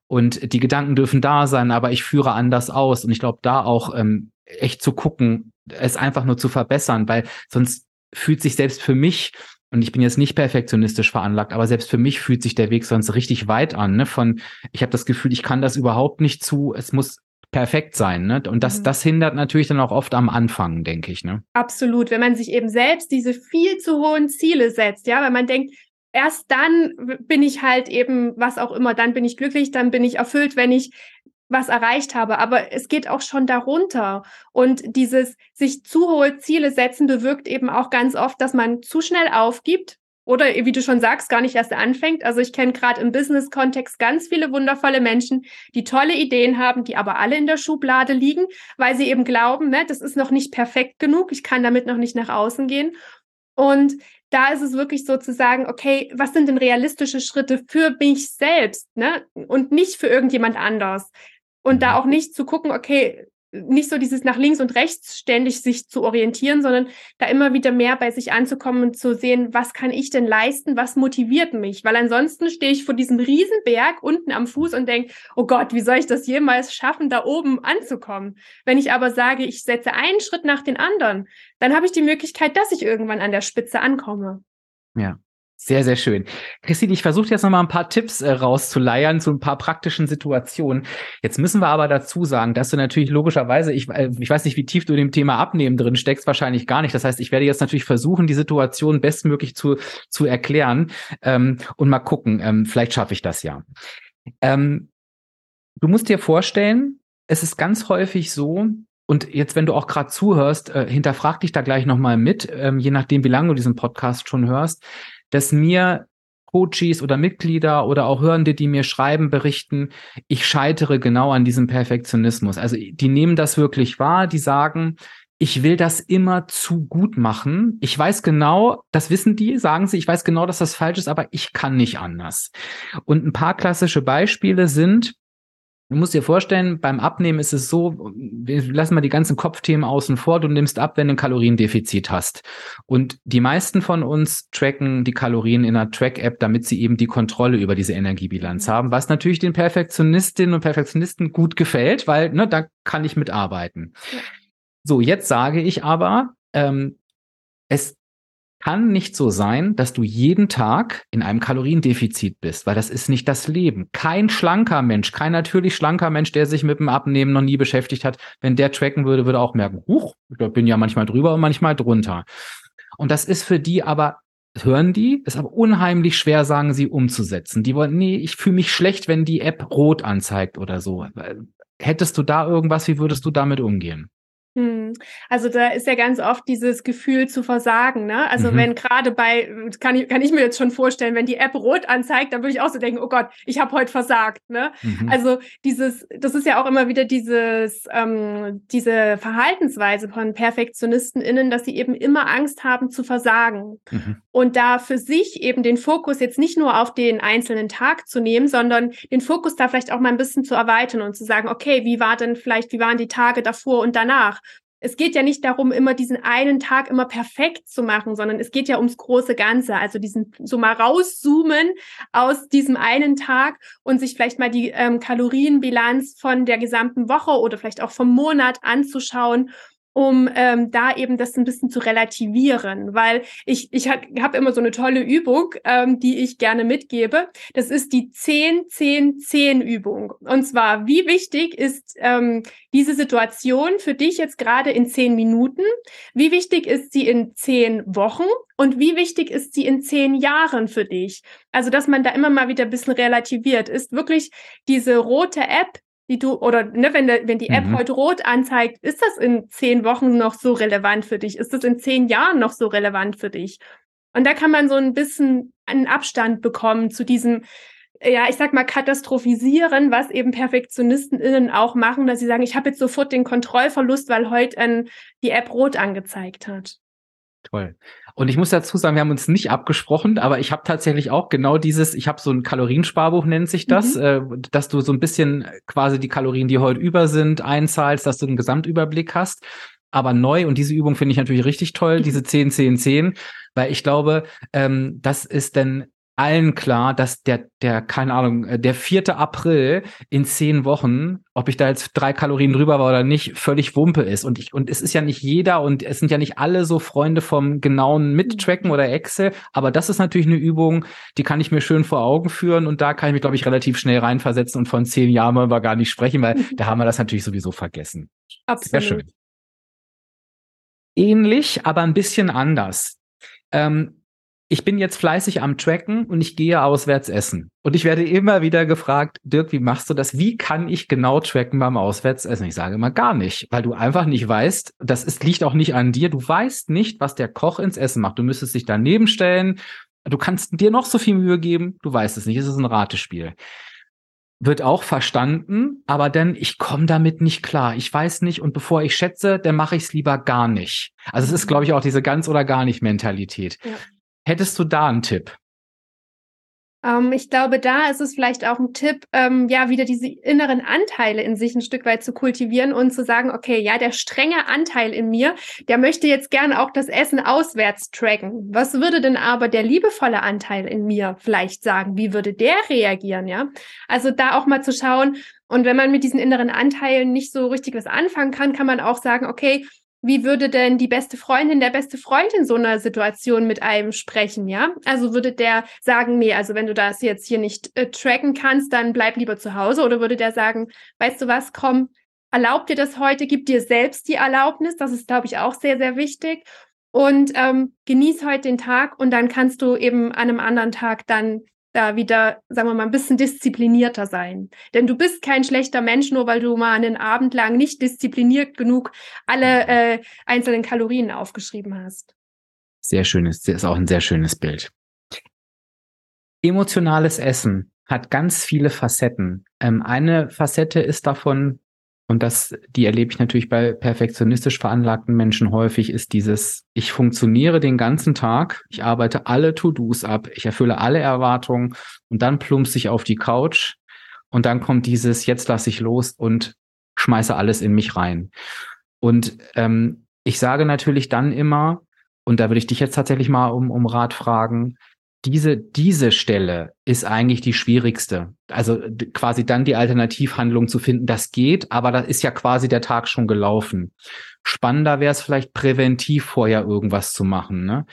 und die Gedanken dürfen da sein, aber ich führe anders aus. Und ich glaube, da auch ähm, echt zu gucken, es einfach nur zu verbessern, weil sonst fühlt sich selbst für mich und ich bin jetzt nicht perfektionistisch veranlagt, aber selbst für mich fühlt sich der Weg sonst richtig weit an. Ne? Von, ich habe das Gefühl, ich kann das überhaupt nicht zu. Es muss perfekt sein. Ne? Und das, mhm. das hindert natürlich dann auch oft am Anfang, denke ich. Ne? Absolut, wenn man sich eben selbst diese viel zu hohen Ziele setzt, ja, weil man denkt, erst dann bin ich halt eben, was auch immer, dann bin ich glücklich, dann bin ich erfüllt, wenn ich was erreicht habe. Aber es geht auch schon darunter. Und dieses sich zu hohe Ziele setzen bewirkt eben auch ganz oft, dass man zu schnell aufgibt, oder wie du schon sagst, gar nicht erst anfängt. Also ich kenne gerade im Business-Kontext ganz viele wundervolle Menschen, die tolle Ideen haben, die aber alle in der Schublade liegen, weil sie eben glauben, ne, das ist noch nicht perfekt genug, ich kann damit noch nicht nach außen gehen. Und da ist es wirklich so zu sagen, okay, was sind denn realistische Schritte für mich selbst, ne? Und nicht für irgendjemand anders. Und da mhm. auch nicht zu gucken, okay, nicht so dieses nach links und rechts ständig sich zu orientieren, sondern da immer wieder mehr bei sich anzukommen und zu sehen, was kann ich denn leisten, was motiviert mich? Weil ansonsten stehe ich vor diesem Riesenberg unten am Fuß und denke, oh Gott, wie soll ich das jemals schaffen, da oben anzukommen? Wenn ich aber sage, ich setze einen Schritt nach den anderen, dann habe ich die Möglichkeit, dass ich irgendwann an der Spitze ankomme. Ja, sehr, sehr schön. Christine, ich versuche jetzt noch mal ein paar Tipps äh, rauszuleiern zu ein paar praktischen Situationen. Jetzt müssen wir aber dazu sagen, dass du natürlich logischerweise, ich, äh, ich weiß nicht, wie tief du in dem Thema Abnehmen drin steckst, wahrscheinlich gar nicht. Das heißt, ich werde jetzt natürlich versuchen, die Situation bestmöglich zu, zu erklären ähm, und mal gucken, ähm, vielleicht schaffe ich das ja. Ähm, du musst dir vorstellen, es ist ganz häufig so, und jetzt, wenn du auch gerade zuhörst, äh, hinterfrag dich da gleich nochmal mit, ähm, je nachdem, wie lange du diesen Podcast schon hörst dass mir Coaches oder Mitglieder oder auch Hörende, die mir schreiben, berichten, ich scheitere genau an diesem Perfektionismus. Also die nehmen das wirklich wahr, die sagen, ich will das immer zu gut machen. Ich weiß genau, das wissen die, sagen sie, ich weiß genau, dass das falsch ist, aber ich kann nicht anders. Und ein paar klassische Beispiele sind, Du musst dir vorstellen, beim Abnehmen ist es so, wir lassen mal die ganzen Kopfthemen außen vor, du nimmst ab, wenn du ein Kaloriendefizit hast. Und die meisten von uns tracken die Kalorien in einer Track-App, damit sie eben die Kontrolle über diese Energiebilanz haben, was natürlich den Perfektionistinnen und Perfektionisten gut gefällt, weil ne, da kann ich mitarbeiten. So, jetzt sage ich aber, ähm, es kann nicht so sein, dass du jeden Tag in einem Kaloriendefizit bist, weil das ist nicht das Leben. Kein schlanker Mensch, kein natürlich schlanker Mensch, der sich mit dem Abnehmen noch nie beschäftigt hat, wenn der tracken würde, würde auch merken, huch, ich bin ja manchmal drüber und manchmal drunter. Und das ist für die aber, hören die, ist aber unheimlich schwer, sagen sie, umzusetzen. Die wollen, nee, ich fühle mich schlecht, wenn die App rot anzeigt oder so. Hättest du da irgendwas, wie würdest du damit umgehen? Hm. Also da ist ja ganz oft dieses Gefühl zu versagen, ne? Also mhm. wenn gerade bei, kann ich, kann ich mir jetzt schon vorstellen, wenn die App rot anzeigt, dann würde ich auch so denken, oh Gott, ich habe heute versagt, ne? Mhm. Also dieses, das ist ja auch immer wieder dieses, ähm, diese Verhaltensweise von PerfektionistInnen, dass sie eben immer Angst haben zu versagen. Mhm. Und da für sich eben den Fokus jetzt nicht nur auf den einzelnen Tag zu nehmen, sondern den Fokus da vielleicht auch mal ein bisschen zu erweitern und zu sagen, okay, wie war denn vielleicht, wie waren die Tage davor und danach? Es geht ja nicht darum, immer diesen einen Tag immer perfekt zu machen, sondern es geht ja ums große Ganze. Also diesen so mal rauszoomen aus diesem einen Tag und sich vielleicht mal die ähm, Kalorienbilanz von der gesamten Woche oder vielleicht auch vom Monat anzuschauen um ähm, da eben das ein bisschen zu relativieren, weil ich, ich habe immer so eine tolle Übung, ähm, die ich gerne mitgebe. Das ist die 10-10-10-Übung. Und zwar, wie wichtig ist ähm, diese Situation für dich jetzt gerade in zehn Minuten? Wie wichtig ist sie in zehn Wochen? Und wie wichtig ist sie in zehn Jahren für dich? Also, dass man da immer mal wieder ein bisschen relativiert. Ist wirklich diese rote App die du, oder ne, wenn, der, wenn die App mhm. heute rot anzeigt, ist das in zehn Wochen noch so relevant für dich? Ist das in zehn Jahren noch so relevant für dich? Und da kann man so ein bisschen einen Abstand bekommen zu diesem, ja, ich sag mal, katastrophisieren, was eben PerfektionistInnen auch machen, dass sie sagen, ich habe jetzt sofort den Kontrollverlust, weil heute ähm, die App rot angezeigt hat. Toll. Und ich muss dazu sagen, wir haben uns nicht abgesprochen, aber ich habe tatsächlich auch genau dieses, ich habe so ein Kaloriensparbuch, nennt sich das, mhm. äh, dass du so ein bisschen quasi die Kalorien, die heute über sind, einzahlst, dass du einen Gesamtüberblick hast. Aber neu, und diese Übung finde ich natürlich richtig toll, mhm. diese 10, 10, 10, weil ich glaube, ähm, das ist dann allen klar, dass der, der, keine Ahnung, äh, der 4. April in zehn Wochen, ob ich da jetzt drei Kalorien drüber war oder nicht, völlig Wumpe ist. Und ich, und es ist ja nicht jeder und es sind ja nicht alle so Freunde vom genauen Mittracken oder Excel. Aber das ist natürlich eine Übung, die kann ich mir schön vor Augen führen und da kann ich mich, glaube ich, relativ schnell reinversetzen und von zehn Jahren wollen wir gar nicht sprechen, weil da haben wir das natürlich sowieso vergessen. Absolut. Sehr schön. Ähnlich, aber ein bisschen anders. Ähm, ich bin jetzt fleißig am Tracken und ich gehe auswärts essen. Und ich werde immer wieder gefragt, Dirk, wie machst du das? Wie kann ich genau tracken beim Auswärtsessen? Ich sage immer gar nicht, weil du einfach nicht weißt, das ist, liegt auch nicht an dir. Du weißt nicht, was der Koch ins Essen macht. Du müsstest dich daneben stellen. Du kannst dir noch so viel Mühe geben. Du weißt es nicht. Es ist ein Ratespiel wird auch verstanden, aber dann ich komme damit nicht klar. Ich weiß nicht und bevor ich schätze, dann mache ich es lieber gar nicht. Also es ist, glaube ich, auch diese ganz oder gar nicht Mentalität. Ja. Hättest du da einen Tipp? Ähm, ich glaube, da ist es vielleicht auch ein Tipp, ähm, ja, wieder diese inneren Anteile in sich ein Stück weit zu kultivieren und zu sagen, okay, ja, der strenge Anteil in mir, der möchte jetzt gerne auch das Essen auswärts tracken. Was würde denn aber der liebevolle Anteil in mir vielleicht sagen? Wie würde der reagieren, ja? Also da auch mal zu schauen. Und wenn man mit diesen inneren Anteilen nicht so richtig was anfangen kann, kann man auch sagen, okay, wie würde denn die beste Freundin, der beste Freund in so einer Situation mit einem sprechen, ja? Also würde der sagen, nee, also wenn du das jetzt hier nicht äh, tracken kannst, dann bleib lieber zu Hause oder würde der sagen, weißt du was, komm, erlaub dir das heute, gib dir selbst die Erlaubnis, das ist, glaube ich, auch sehr, sehr wichtig und ähm, genieß heute den Tag und dann kannst du eben an einem anderen Tag dann da wieder, sagen wir mal, ein bisschen disziplinierter sein. Denn du bist kein schlechter Mensch, nur weil du mal einen Abend lang nicht diszipliniert genug alle äh, einzelnen Kalorien aufgeschrieben hast. Sehr schönes, ist auch ein sehr schönes Bild. Emotionales Essen hat ganz viele Facetten. Ähm, eine Facette ist davon, und das, die erlebe ich natürlich bei perfektionistisch veranlagten Menschen häufig, ist dieses, ich funktioniere den ganzen Tag, ich arbeite alle To-Dos ab, ich erfülle alle Erwartungen und dann plumpse ich auf die Couch und dann kommt dieses, jetzt lasse ich los und schmeiße alles in mich rein. Und ähm, ich sage natürlich dann immer, und da würde ich dich jetzt tatsächlich mal um, um Rat fragen, diese, diese Stelle ist eigentlich die schwierigste. Also quasi dann die Alternativhandlung zu finden, das geht, aber da ist ja quasi der Tag schon gelaufen. Spannender wäre es vielleicht präventiv vorher irgendwas zu machen. Ne?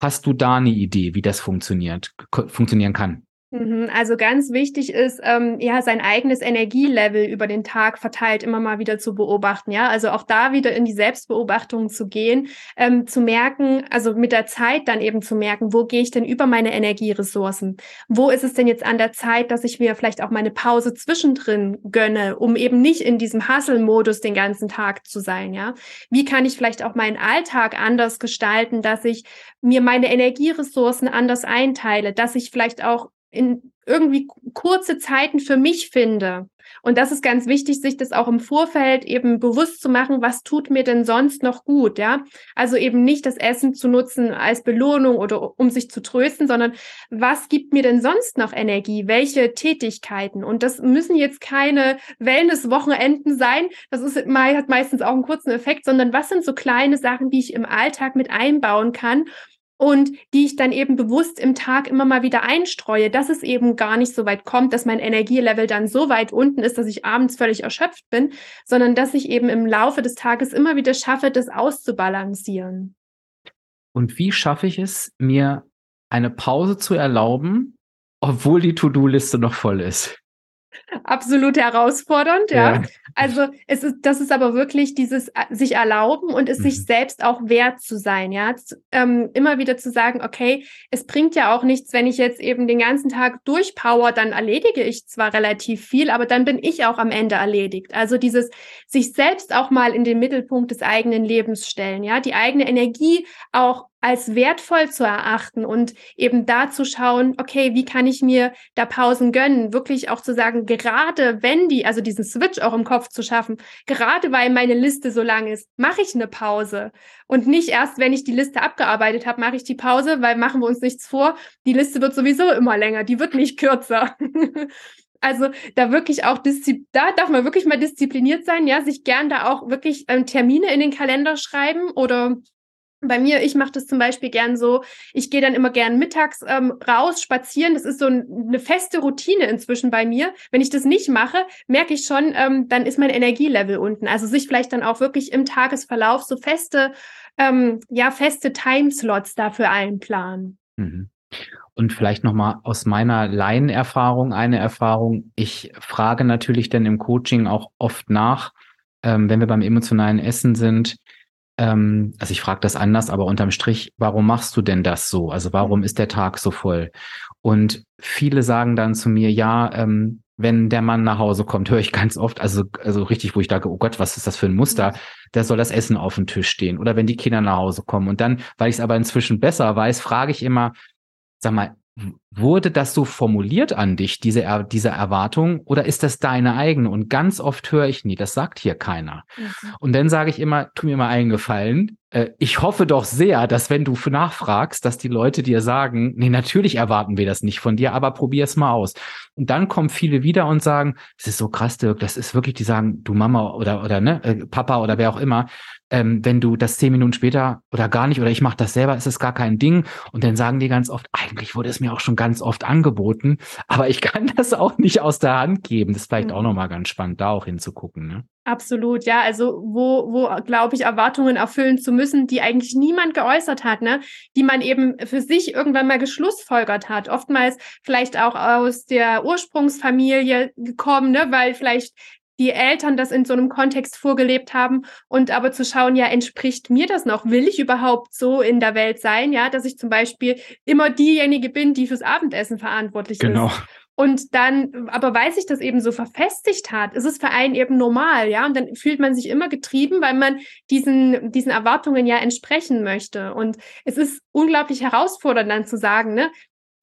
Hast du da eine Idee, wie das funktioniert, funktionieren kann? Mhm, also ganz wichtig ist, ähm, ja, sein eigenes Energielevel über den Tag verteilt immer mal wieder zu beobachten. Ja, also auch da wieder in die Selbstbeobachtung zu gehen, ähm, zu merken, also mit der Zeit dann eben zu merken, wo gehe ich denn über meine Energieressourcen? Wo ist es denn jetzt an der Zeit, dass ich mir vielleicht auch meine Pause zwischendrin gönne, um eben nicht in diesem Hustle-Modus den ganzen Tag zu sein? Ja, wie kann ich vielleicht auch meinen Alltag anders gestalten, dass ich mir meine Energieressourcen anders einteile, dass ich vielleicht auch in irgendwie kurze Zeiten für mich finde, Und das ist ganz wichtig, sich das auch im Vorfeld eben bewusst zu machen, was tut mir denn sonst noch gut, ja? Also eben nicht das Essen zu nutzen als Belohnung oder um sich zu trösten, sondern was gibt mir denn sonst noch Energie? Welche Tätigkeiten? Und das müssen jetzt keine Wellness-Wochenenden sein. Das ist, hat meistens auch einen kurzen Effekt, sondern was sind so kleine Sachen, die ich im Alltag mit einbauen kann, und die ich dann eben bewusst im Tag immer mal wieder einstreue, dass es eben gar nicht so weit kommt, dass mein Energielevel dann so weit unten ist, dass ich abends völlig erschöpft bin, sondern dass ich eben im Laufe des Tages immer wieder schaffe, das auszubalancieren. Und wie schaffe ich es, mir eine Pause zu erlauben, obwohl die To-Do-Liste noch voll ist? Absolut herausfordernd, ja. ja. Also es ist, das ist aber wirklich dieses äh, sich erlauben und es mhm. sich selbst auch wert zu sein, ja. Ähm, immer wieder zu sagen, okay, es bringt ja auch nichts, wenn ich jetzt eben den ganzen Tag durchpower, dann erledige ich zwar relativ viel, aber dann bin ich auch am Ende erledigt. Also dieses sich selbst auch mal in den Mittelpunkt des eigenen Lebens stellen, ja, die eigene Energie auch als wertvoll zu erachten und eben da zu schauen, okay, wie kann ich mir da Pausen gönnen? Wirklich auch zu sagen, gerade wenn die, also diesen Switch auch im Kopf zu schaffen, gerade weil meine Liste so lang ist, mache ich eine Pause. Und nicht erst, wenn ich die Liste abgearbeitet habe, mache ich die Pause, weil machen wir uns nichts vor, die Liste wird sowieso immer länger, die wird nicht kürzer. Also da wirklich auch da darf man wirklich mal diszipliniert sein, ja, sich gern da auch wirklich ähm, Termine in den Kalender schreiben oder bei mir, ich mache das zum Beispiel gern so, ich gehe dann immer gern mittags ähm, raus, spazieren. Das ist so ein, eine feste Routine inzwischen bei mir. Wenn ich das nicht mache, merke ich schon, ähm, dann ist mein Energielevel unten. Also sich vielleicht dann auch wirklich im Tagesverlauf so feste, ähm, ja, feste Timeslots dafür einplanen. Mhm. Und vielleicht nochmal aus meiner Laienerfahrung eine Erfahrung. Ich frage natürlich dann im Coaching auch oft nach, ähm, wenn wir beim emotionalen Essen sind, ähm, also ich frage das anders, aber unterm Strich, warum machst du denn das so? Also warum mhm. ist der Tag so voll? Und viele sagen dann zu mir, ja, ähm, wenn der Mann nach Hause kommt, höre ich ganz oft, also, also richtig, wo ich denke, oh Gott, was ist das für ein Muster? Da soll das Essen auf dem Tisch stehen. Oder wenn die Kinder nach Hause kommen. Und dann, weil ich es aber inzwischen besser weiß, frage ich immer, sag mal, Wurde das so formuliert an dich, diese, diese Erwartung, oder ist das deine eigene? Und ganz oft höre ich nie, das sagt hier keiner. Mhm. Und dann sage ich immer, tu mir mal einen Gefallen. Äh, ich hoffe doch sehr, dass wenn du nachfragst, dass die Leute dir sagen, nee, natürlich erwarten wir das nicht von dir, aber probier es mal aus. Und dann kommen viele wieder und sagen, das ist so krass, Dirk, das ist wirklich, die sagen, du Mama oder, oder ne, äh, Papa oder wer auch immer, ähm, wenn du das zehn Minuten später oder gar nicht oder ich mache das selber, ist es gar kein Ding. Und dann sagen die ganz oft, eigentlich wurde es mir auch schon ganz oft angeboten, aber ich kann das auch nicht aus der Hand geben. Das ist vielleicht mhm. auch nochmal ganz spannend, da auch hinzugucken. Ne? Absolut, ja. Also wo, wo glaube ich, Erwartungen erfüllen zu müssen, die eigentlich niemand geäußert hat, ne? Die man eben für sich irgendwann mal geschlussfolgert hat. Oftmals vielleicht auch aus der Ursprungsfamilie gekommen, ne? Weil vielleicht die Eltern das in so einem Kontext vorgelebt haben und aber zu schauen, ja, entspricht mir das noch? Will ich überhaupt so in der Welt sein? Ja, dass ich zum Beispiel immer diejenige bin, die fürs Abendessen verantwortlich genau. ist. Und dann, aber weil sich das eben so verfestigt hat, ist es für einen eben normal, ja. Und dann fühlt man sich immer getrieben, weil man diesen, diesen Erwartungen ja entsprechen möchte. Und es ist unglaublich herausfordernd dann zu sagen, ne,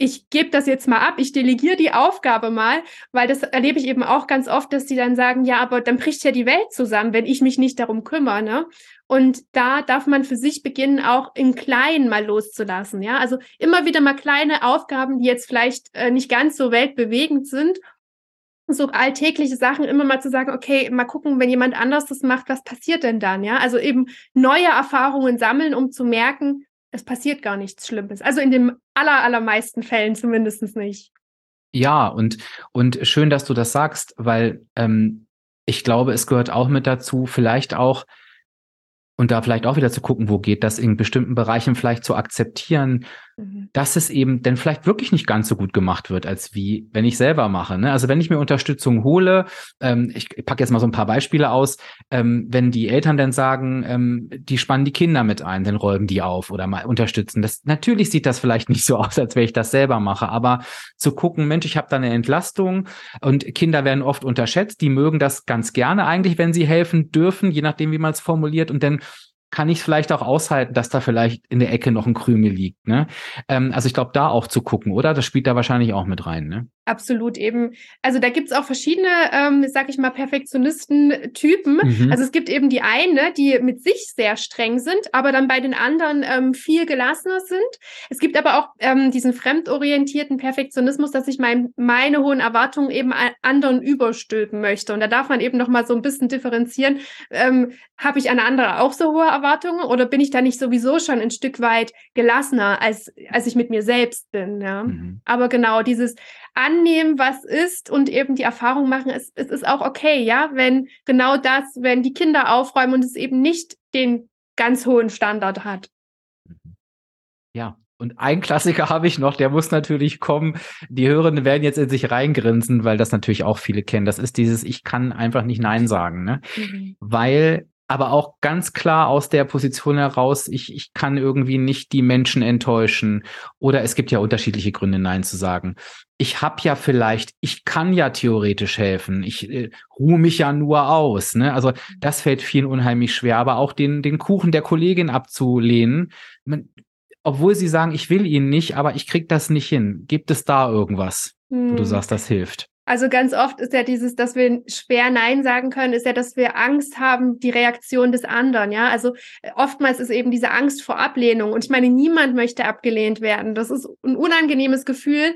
ich gebe das jetzt mal ab, ich delegiere die Aufgabe mal, weil das erlebe ich eben auch ganz oft, dass die dann sagen, ja, aber dann bricht ja die Welt zusammen, wenn ich mich nicht darum kümmere. Ne? Und da darf man für sich beginnen, auch im Kleinen mal loszulassen. Ja, also immer wieder mal kleine Aufgaben, die jetzt vielleicht äh, nicht ganz so weltbewegend sind. So alltägliche Sachen immer mal zu sagen, okay, mal gucken, wenn jemand anders das macht, was passiert denn dann? Ja, also eben neue Erfahrungen sammeln, um zu merken, es passiert gar nichts Schlimmes. Also in den aller, allermeisten Fällen zumindest nicht. Ja, und, und schön, dass du das sagst, weil ähm, ich glaube, es gehört auch mit dazu, vielleicht auch und da vielleicht auch wieder zu gucken, wo geht das in bestimmten Bereichen vielleicht zu akzeptieren, mhm. dass es eben denn vielleicht wirklich nicht ganz so gut gemacht wird, als wie wenn ich selber mache. Ne? Also wenn ich mir Unterstützung hole, ähm, ich packe jetzt mal so ein paar Beispiele aus, ähm, wenn die Eltern dann sagen, ähm, die spannen die Kinder mit ein, dann räumen die auf oder mal unterstützen. Das natürlich sieht das vielleicht nicht so aus, als wenn ich das selber mache, aber zu gucken, Mensch, ich habe da eine Entlastung und Kinder werden oft unterschätzt, die mögen das ganz gerne eigentlich, wenn sie helfen dürfen, je nachdem, wie man es formuliert und dann kann ich vielleicht auch aushalten, dass da vielleicht in der Ecke noch ein Krümel liegt. Ne? Ähm, also ich glaube, da auch zu gucken, oder? Das spielt da wahrscheinlich auch mit rein. Ne? Absolut eben. Also da gibt's auch verschiedene, ähm, sag ich mal, Perfektionisten-Typen. Mhm. Also es gibt eben die einen, ne, die mit sich sehr streng sind, aber dann bei den anderen ähm, viel gelassener sind. Es gibt aber auch ähm, diesen fremdorientierten Perfektionismus, dass ich mein, meine hohen Erwartungen eben anderen überstülpen möchte. Und da darf man eben noch mal so ein bisschen differenzieren. Ähm, Habe ich an andere auch so hohe Erwartungen oder bin ich da nicht sowieso schon ein Stück weit gelassener, als, als ich mit mir selbst bin? Ja? Mhm. Aber genau dieses annehmen, was ist und eben die Erfahrung machen, es, es ist auch okay, ja, wenn genau das, wenn die Kinder aufräumen und es eben nicht den ganz hohen Standard hat. Ja, und ein Klassiker habe ich noch, der muss natürlich kommen. Die Hörenden werden jetzt in sich reingrinsen, weil das natürlich auch viele kennen. Das ist dieses, ich kann einfach nicht Nein sagen, ne? Mhm. Weil aber auch ganz klar aus der Position heraus, ich, ich kann irgendwie nicht die Menschen enttäuschen. Oder es gibt ja unterschiedliche Gründe, Nein zu sagen. Ich habe ja vielleicht, ich kann ja theoretisch helfen. Ich äh, ruhe mich ja nur aus. Ne? Also das fällt vielen unheimlich schwer. Aber auch den, den Kuchen der Kollegin abzulehnen, man, obwohl sie sagen, ich will ihn nicht, aber ich krieg das nicht hin. Gibt es da irgendwas, hm. wo du hm. sagst, das hilft? Also ganz oft ist ja dieses, dass wir schwer Nein sagen können, ist ja, dass wir Angst haben, die Reaktion des anderen. Ja, also äh, oftmals ist eben diese Angst vor Ablehnung. Und ich meine, niemand möchte abgelehnt werden. Das ist ein unangenehmes Gefühl.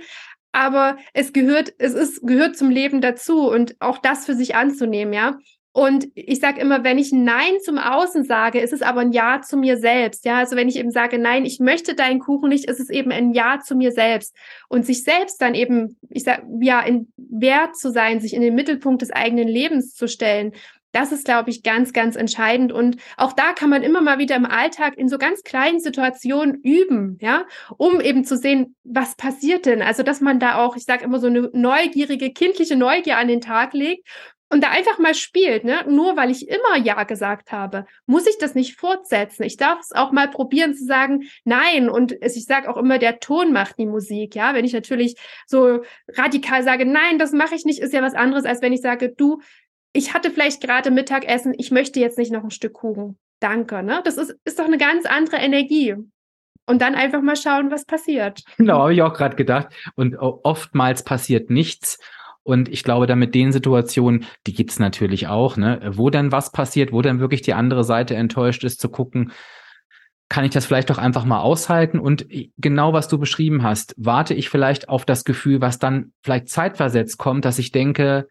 Aber es gehört, es ist, gehört zum Leben dazu und auch das für sich anzunehmen, ja. Und ich sage immer, wenn ich Nein zum Außen sage, ist es aber ein Ja zu mir selbst. Ja, also wenn ich eben sage, nein, ich möchte deinen Kuchen nicht, ist es eben ein Ja zu mir selbst. Und sich selbst dann eben, ich sage, ja, in Wert zu sein, sich in den Mittelpunkt des eigenen Lebens zu stellen. Das ist, glaube ich, ganz, ganz entscheidend. Und auch da kann man immer mal wieder im Alltag in so ganz kleinen Situationen üben, ja, um eben zu sehen, was passiert denn. Also, dass man da auch, ich sage immer so eine neugierige, kindliche Neugier an den Tag legt und da einfach mal spielt, ne? Nur weil ich immer Ja gesagt habe, muss ich das nicht fortsetzen. Ich darf es auch mal probieren zu sagen, nein. Und ich sage auch immer, der Ton macht die Musik, ja. Wenn ich natürlich so radikal sage, nein, das mache ich nicht, ist ja was anderes, als wenn ich sage, du, ich hatte vielleicht gerade Mittagessen, ich möchte jetzt nicht noch ein Stück Kuchen. Danke, ne? Das ist, ist doch eine ganz andere Energie und dann einfach mal schauen, was passiert. Genau, habe ich auch gerade gedacht. Und oftmals passiert nichts. Und ich glaube, dann mit den Situationen, die gibt's natürlich auch, ne, wo dann was passiert, wo dann wirklich die andere Seite enttäuscht ist, zu gucken, kann ich das vielleicht doch einfach mal aushalten? Und genau was du beschrieben hast, warte ich vielleicht auf das Gefühl, was dann vielleicht zeitversetzt kommt, dass ich denke,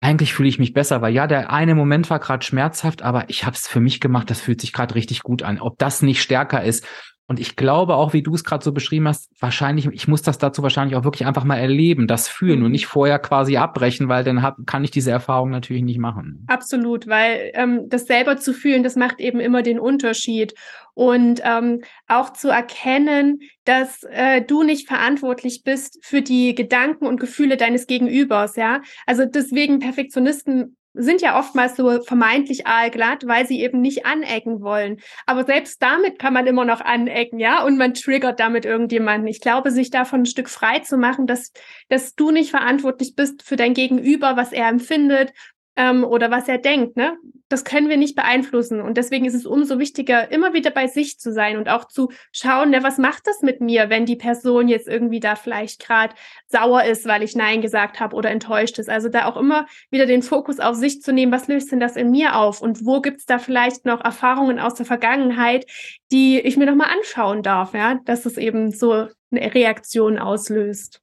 eigentlich fühle ich mich besser, weil ja, der eine Moment war gerade schmerzhaft, aber ich habe es für mich gemacht, das fühlt sich gerade richtig gut an. Ob das nicht stärker ist, und ich glaube auch, wie du es gerade so beschrieben hast, wahrscheinlich, ich muss das dazu wahrscheinlich auch wirklich einfach mal erleben, das fühlen mhm. und nicht vorher quasi abbrechen, weil dann hab, kann ich diese Erfahrung natürlich nicht machen. Absolut, weil ähm, das selber zu fühlen, das macht eben immer den Unterschied. Und ähm, auch zu erkennen, dass äh, du nicht verantwortlich bist für die Gedanken und Gefühle deines Gegenübers, ja. Also deswegen Perfektionisten sind ja oftmals so vermeintlich aalglatt, weil sie eben nicht anecken wollen. Aber selbst damit kann man immer noch anecken, ja, und man triggert damit irgendjemanden. Ich glaube, sich davon ein Stück frei zu machen, dass, dass du nicht verantwortlich bist für dein Gegenüber, was er empfindet ähm, oder was er denkt, ne? Das können wir nicht beeinflussen. Und deswegen ist es umso wichtiger, immer wieder bei sich zu sein und auch zu schauen, ne, was macht das mit mir, wenn die Person jetzt irgendwie da vielleicht gerade sauer ist, weil ich Nein gesagt habe oder enttäuscht ist. Also da auch immer wieder den Fokus auf sich zu nehmen, was löst denn das in mir auf? Und wo gibt's da vielleicht noch Erfahrungen aus der Vergangenheit, die ich mir nochmal anschauen darf, ja, dass es eben so eine Reaktion auslöst.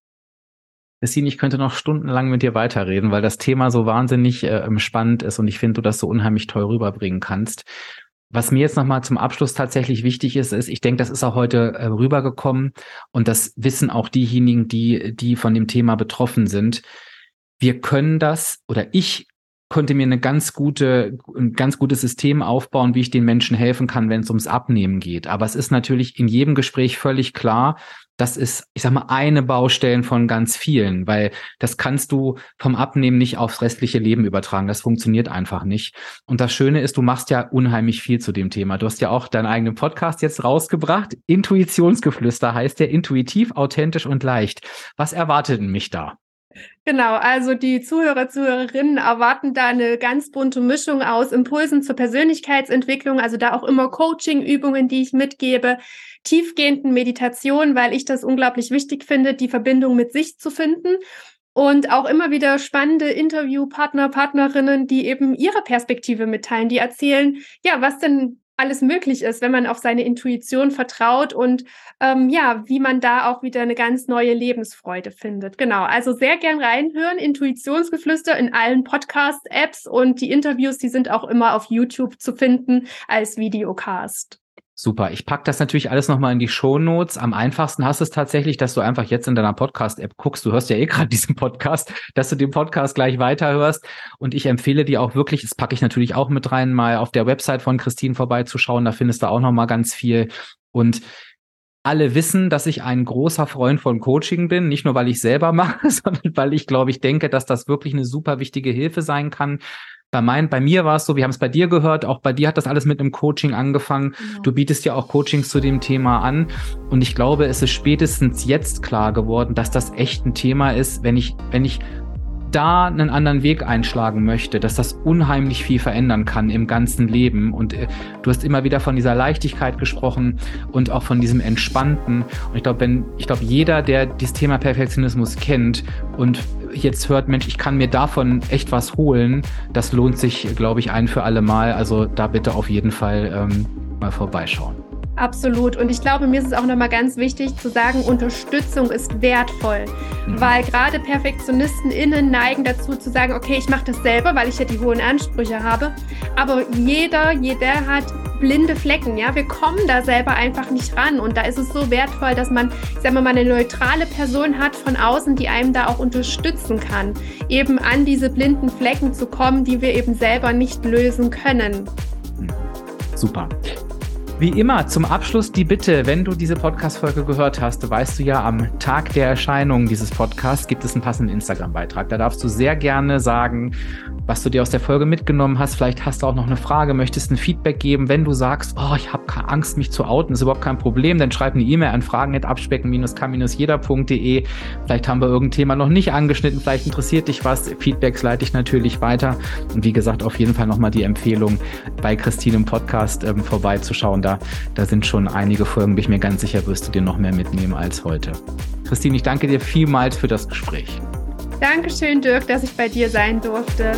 Christine, ich könnte noch stundenlang mit dir weiterreden, weil das Thema so wahnsinnig äh, spannend ist und ich finde, du das so unheimlich toll rüberbringen kannst. Was mir jetzt nochmal zum Abschluss tatsächlich wichtig ist, ist, ich denke, das ist auch heute äh, rübergekommen und das wissen auch diejenigen, die, die von dem Thema betroffen sind. Wir können das oder ich konnte mir eine ganz gute, ein ganz gutes System aufbauen, wie ich den Menschen helfen kann, wenn es ums Abnehmen geht. Aber es ist natürlich in jedem Gespräch völlig klar, das ist, ich sag mal, eine Baustelle von ganz vielen, weil das kannst du vom Abnehmen nicht aufs restliche Leben übertragen. Das funktioniert einfach nicht. Und das Schöne ist, du machst ja unheimlich viel zu dem Thema. Du hast ja auch deinen eigenen Podcast jetzt rausgebracht. Intuitionsgeflüster heißt der intuitiv, authentisch und leicht. Was erwartet mich da? Genau, also die Zuhörer, Zuhörerinnen erwarten da eine ganz bunte Mischung aus Impulsen zur Persönlichkeitsentwicklung, also da auch immer Coaching-Übungen, die ich mitgebe, tiefgehenden Meditationen, weil ich das unglaublich wichtig finde, die Verbindung mit sich zu finden und auch immer wieder spannende Interviewpartner, Partnerinnen, die eben ihre Perspektive mitteilen, die erzählen, ja, was denn alles möglich ist, wenn man auf seine Intuition vertraut und ähm, ja, wie man da auch wieder eine ganz neue Lebensfreude findet. Genau, also sehr gern reinhören, Intuitionsgeflüster in allen Podcast-Apps und die Interviews, die sind auch immer auf YouTube zu finden als Videocast. Super. Ich pack das natürlich alles nochmal in die Show Notes. Am einfachsten hast du es tatsächlich, dass du einfach jetzt in deiner Podcast-App guckst. Du hörst ja eh gerade diesen Podcast, dass du den Podcast gleich weiterhörst. Und ich empfehle dir auch wirklich, das packe ich natürlich auch mit rein, mal auf der Website von Christine vorbeizuschauen. Da findest du auch nochmal ganz viel. Und alle wissen, dass ich ein großer Freund von Coaching bin, nicht nur weil ich selber mache, sondern weil ich glaube, ich denke, dass das wirklich eine super wichtige Hilfe sein kann, bei, mein, bei mir war es so, wir haben es bei dir gehört, auch bei dir hat das alles mit einem Coaching angefangen. Genau. Du bietest ja auch Coachings zu dem Thema an. Und ich glaube, es ist spätestens jetzt klar geworden, dass das echt ein Thema ist, wenn ich, wenn ich da einen anderen Weg einschlagen möchte, dass das unheimlich viel verändern kann im ganzen Leben. Und äh, du hast immer wieder von dieser Leichtigkeit gesprochen und auch von diesem Entspannten. Und ich glaube, wenn, ich glaube, jeder, der dieses Thema Perfektionismus kennt und jetzt hört, Mensch, ich kann mir davon echt was holen, das lohnt sich, glaube ich, ein für alle Mal. Also da bitte auf jeden Fall ähm, mal vorbeischauen. Absolut. Und ich glaube, mir ist es auch nochmal ganz wichtig zu sagen, Unterstützung ist wertvoll. Mhm. Weil gerade Perfektionisten innen neigen dazu zu sagen, okay, ich mache das selber, weil ich ja die hohen Ansprüche habe. Aber jeder, jeder hat blinde Flecken, ja. Wir kommen da selber einfach nicht ran. Und da ist es so wertvoll, dass man, ich sag mal, eine neutrale Person hat von außen, die einem da auch unterstützen kann, eben an diese blinden Flecken zu kommen, die wir eben selber nicht lösen können. Super. Wie immer, zum Abschluss die Bitte, wenn du diese Podcast-Folge gehört hast, weißt du ja, am Tag der Erscheinung dieses Podcasts gibt es einen passenden Instagram-Beitrag. Da darfst du sehr gerne sagen, was du dir aus der Folge mitgenommen hast. Vielleicht hast du auch noch eine Frage, möchtest ein Feedback geben. Wenn du sagst, oh, ich habe Angst, mich zu outen, ist überhaupt kein Problem, dann schreib eine E-Mail an fragen.abspecken-kann-jeder.de. Vielleicht haben wir irgendein Thema noch nicht angeschnitten, vielleicht interessiert dich was. Feedbacks leite ich natürlich weiter. Und wie gesagt, auf jeden Fall nochmal die Empfehlung, bei Christine im Podcast ähm, vorbeizuschauen. Da, da sind schon einige Folgen, bin ich mir ganz sicher, wirst du dir noch mehr mitnehmen als heute. Christine, ich danke dir vielmals für das Gespräch. Dankeschön, Dirk, dass ich bei dir sein durfte.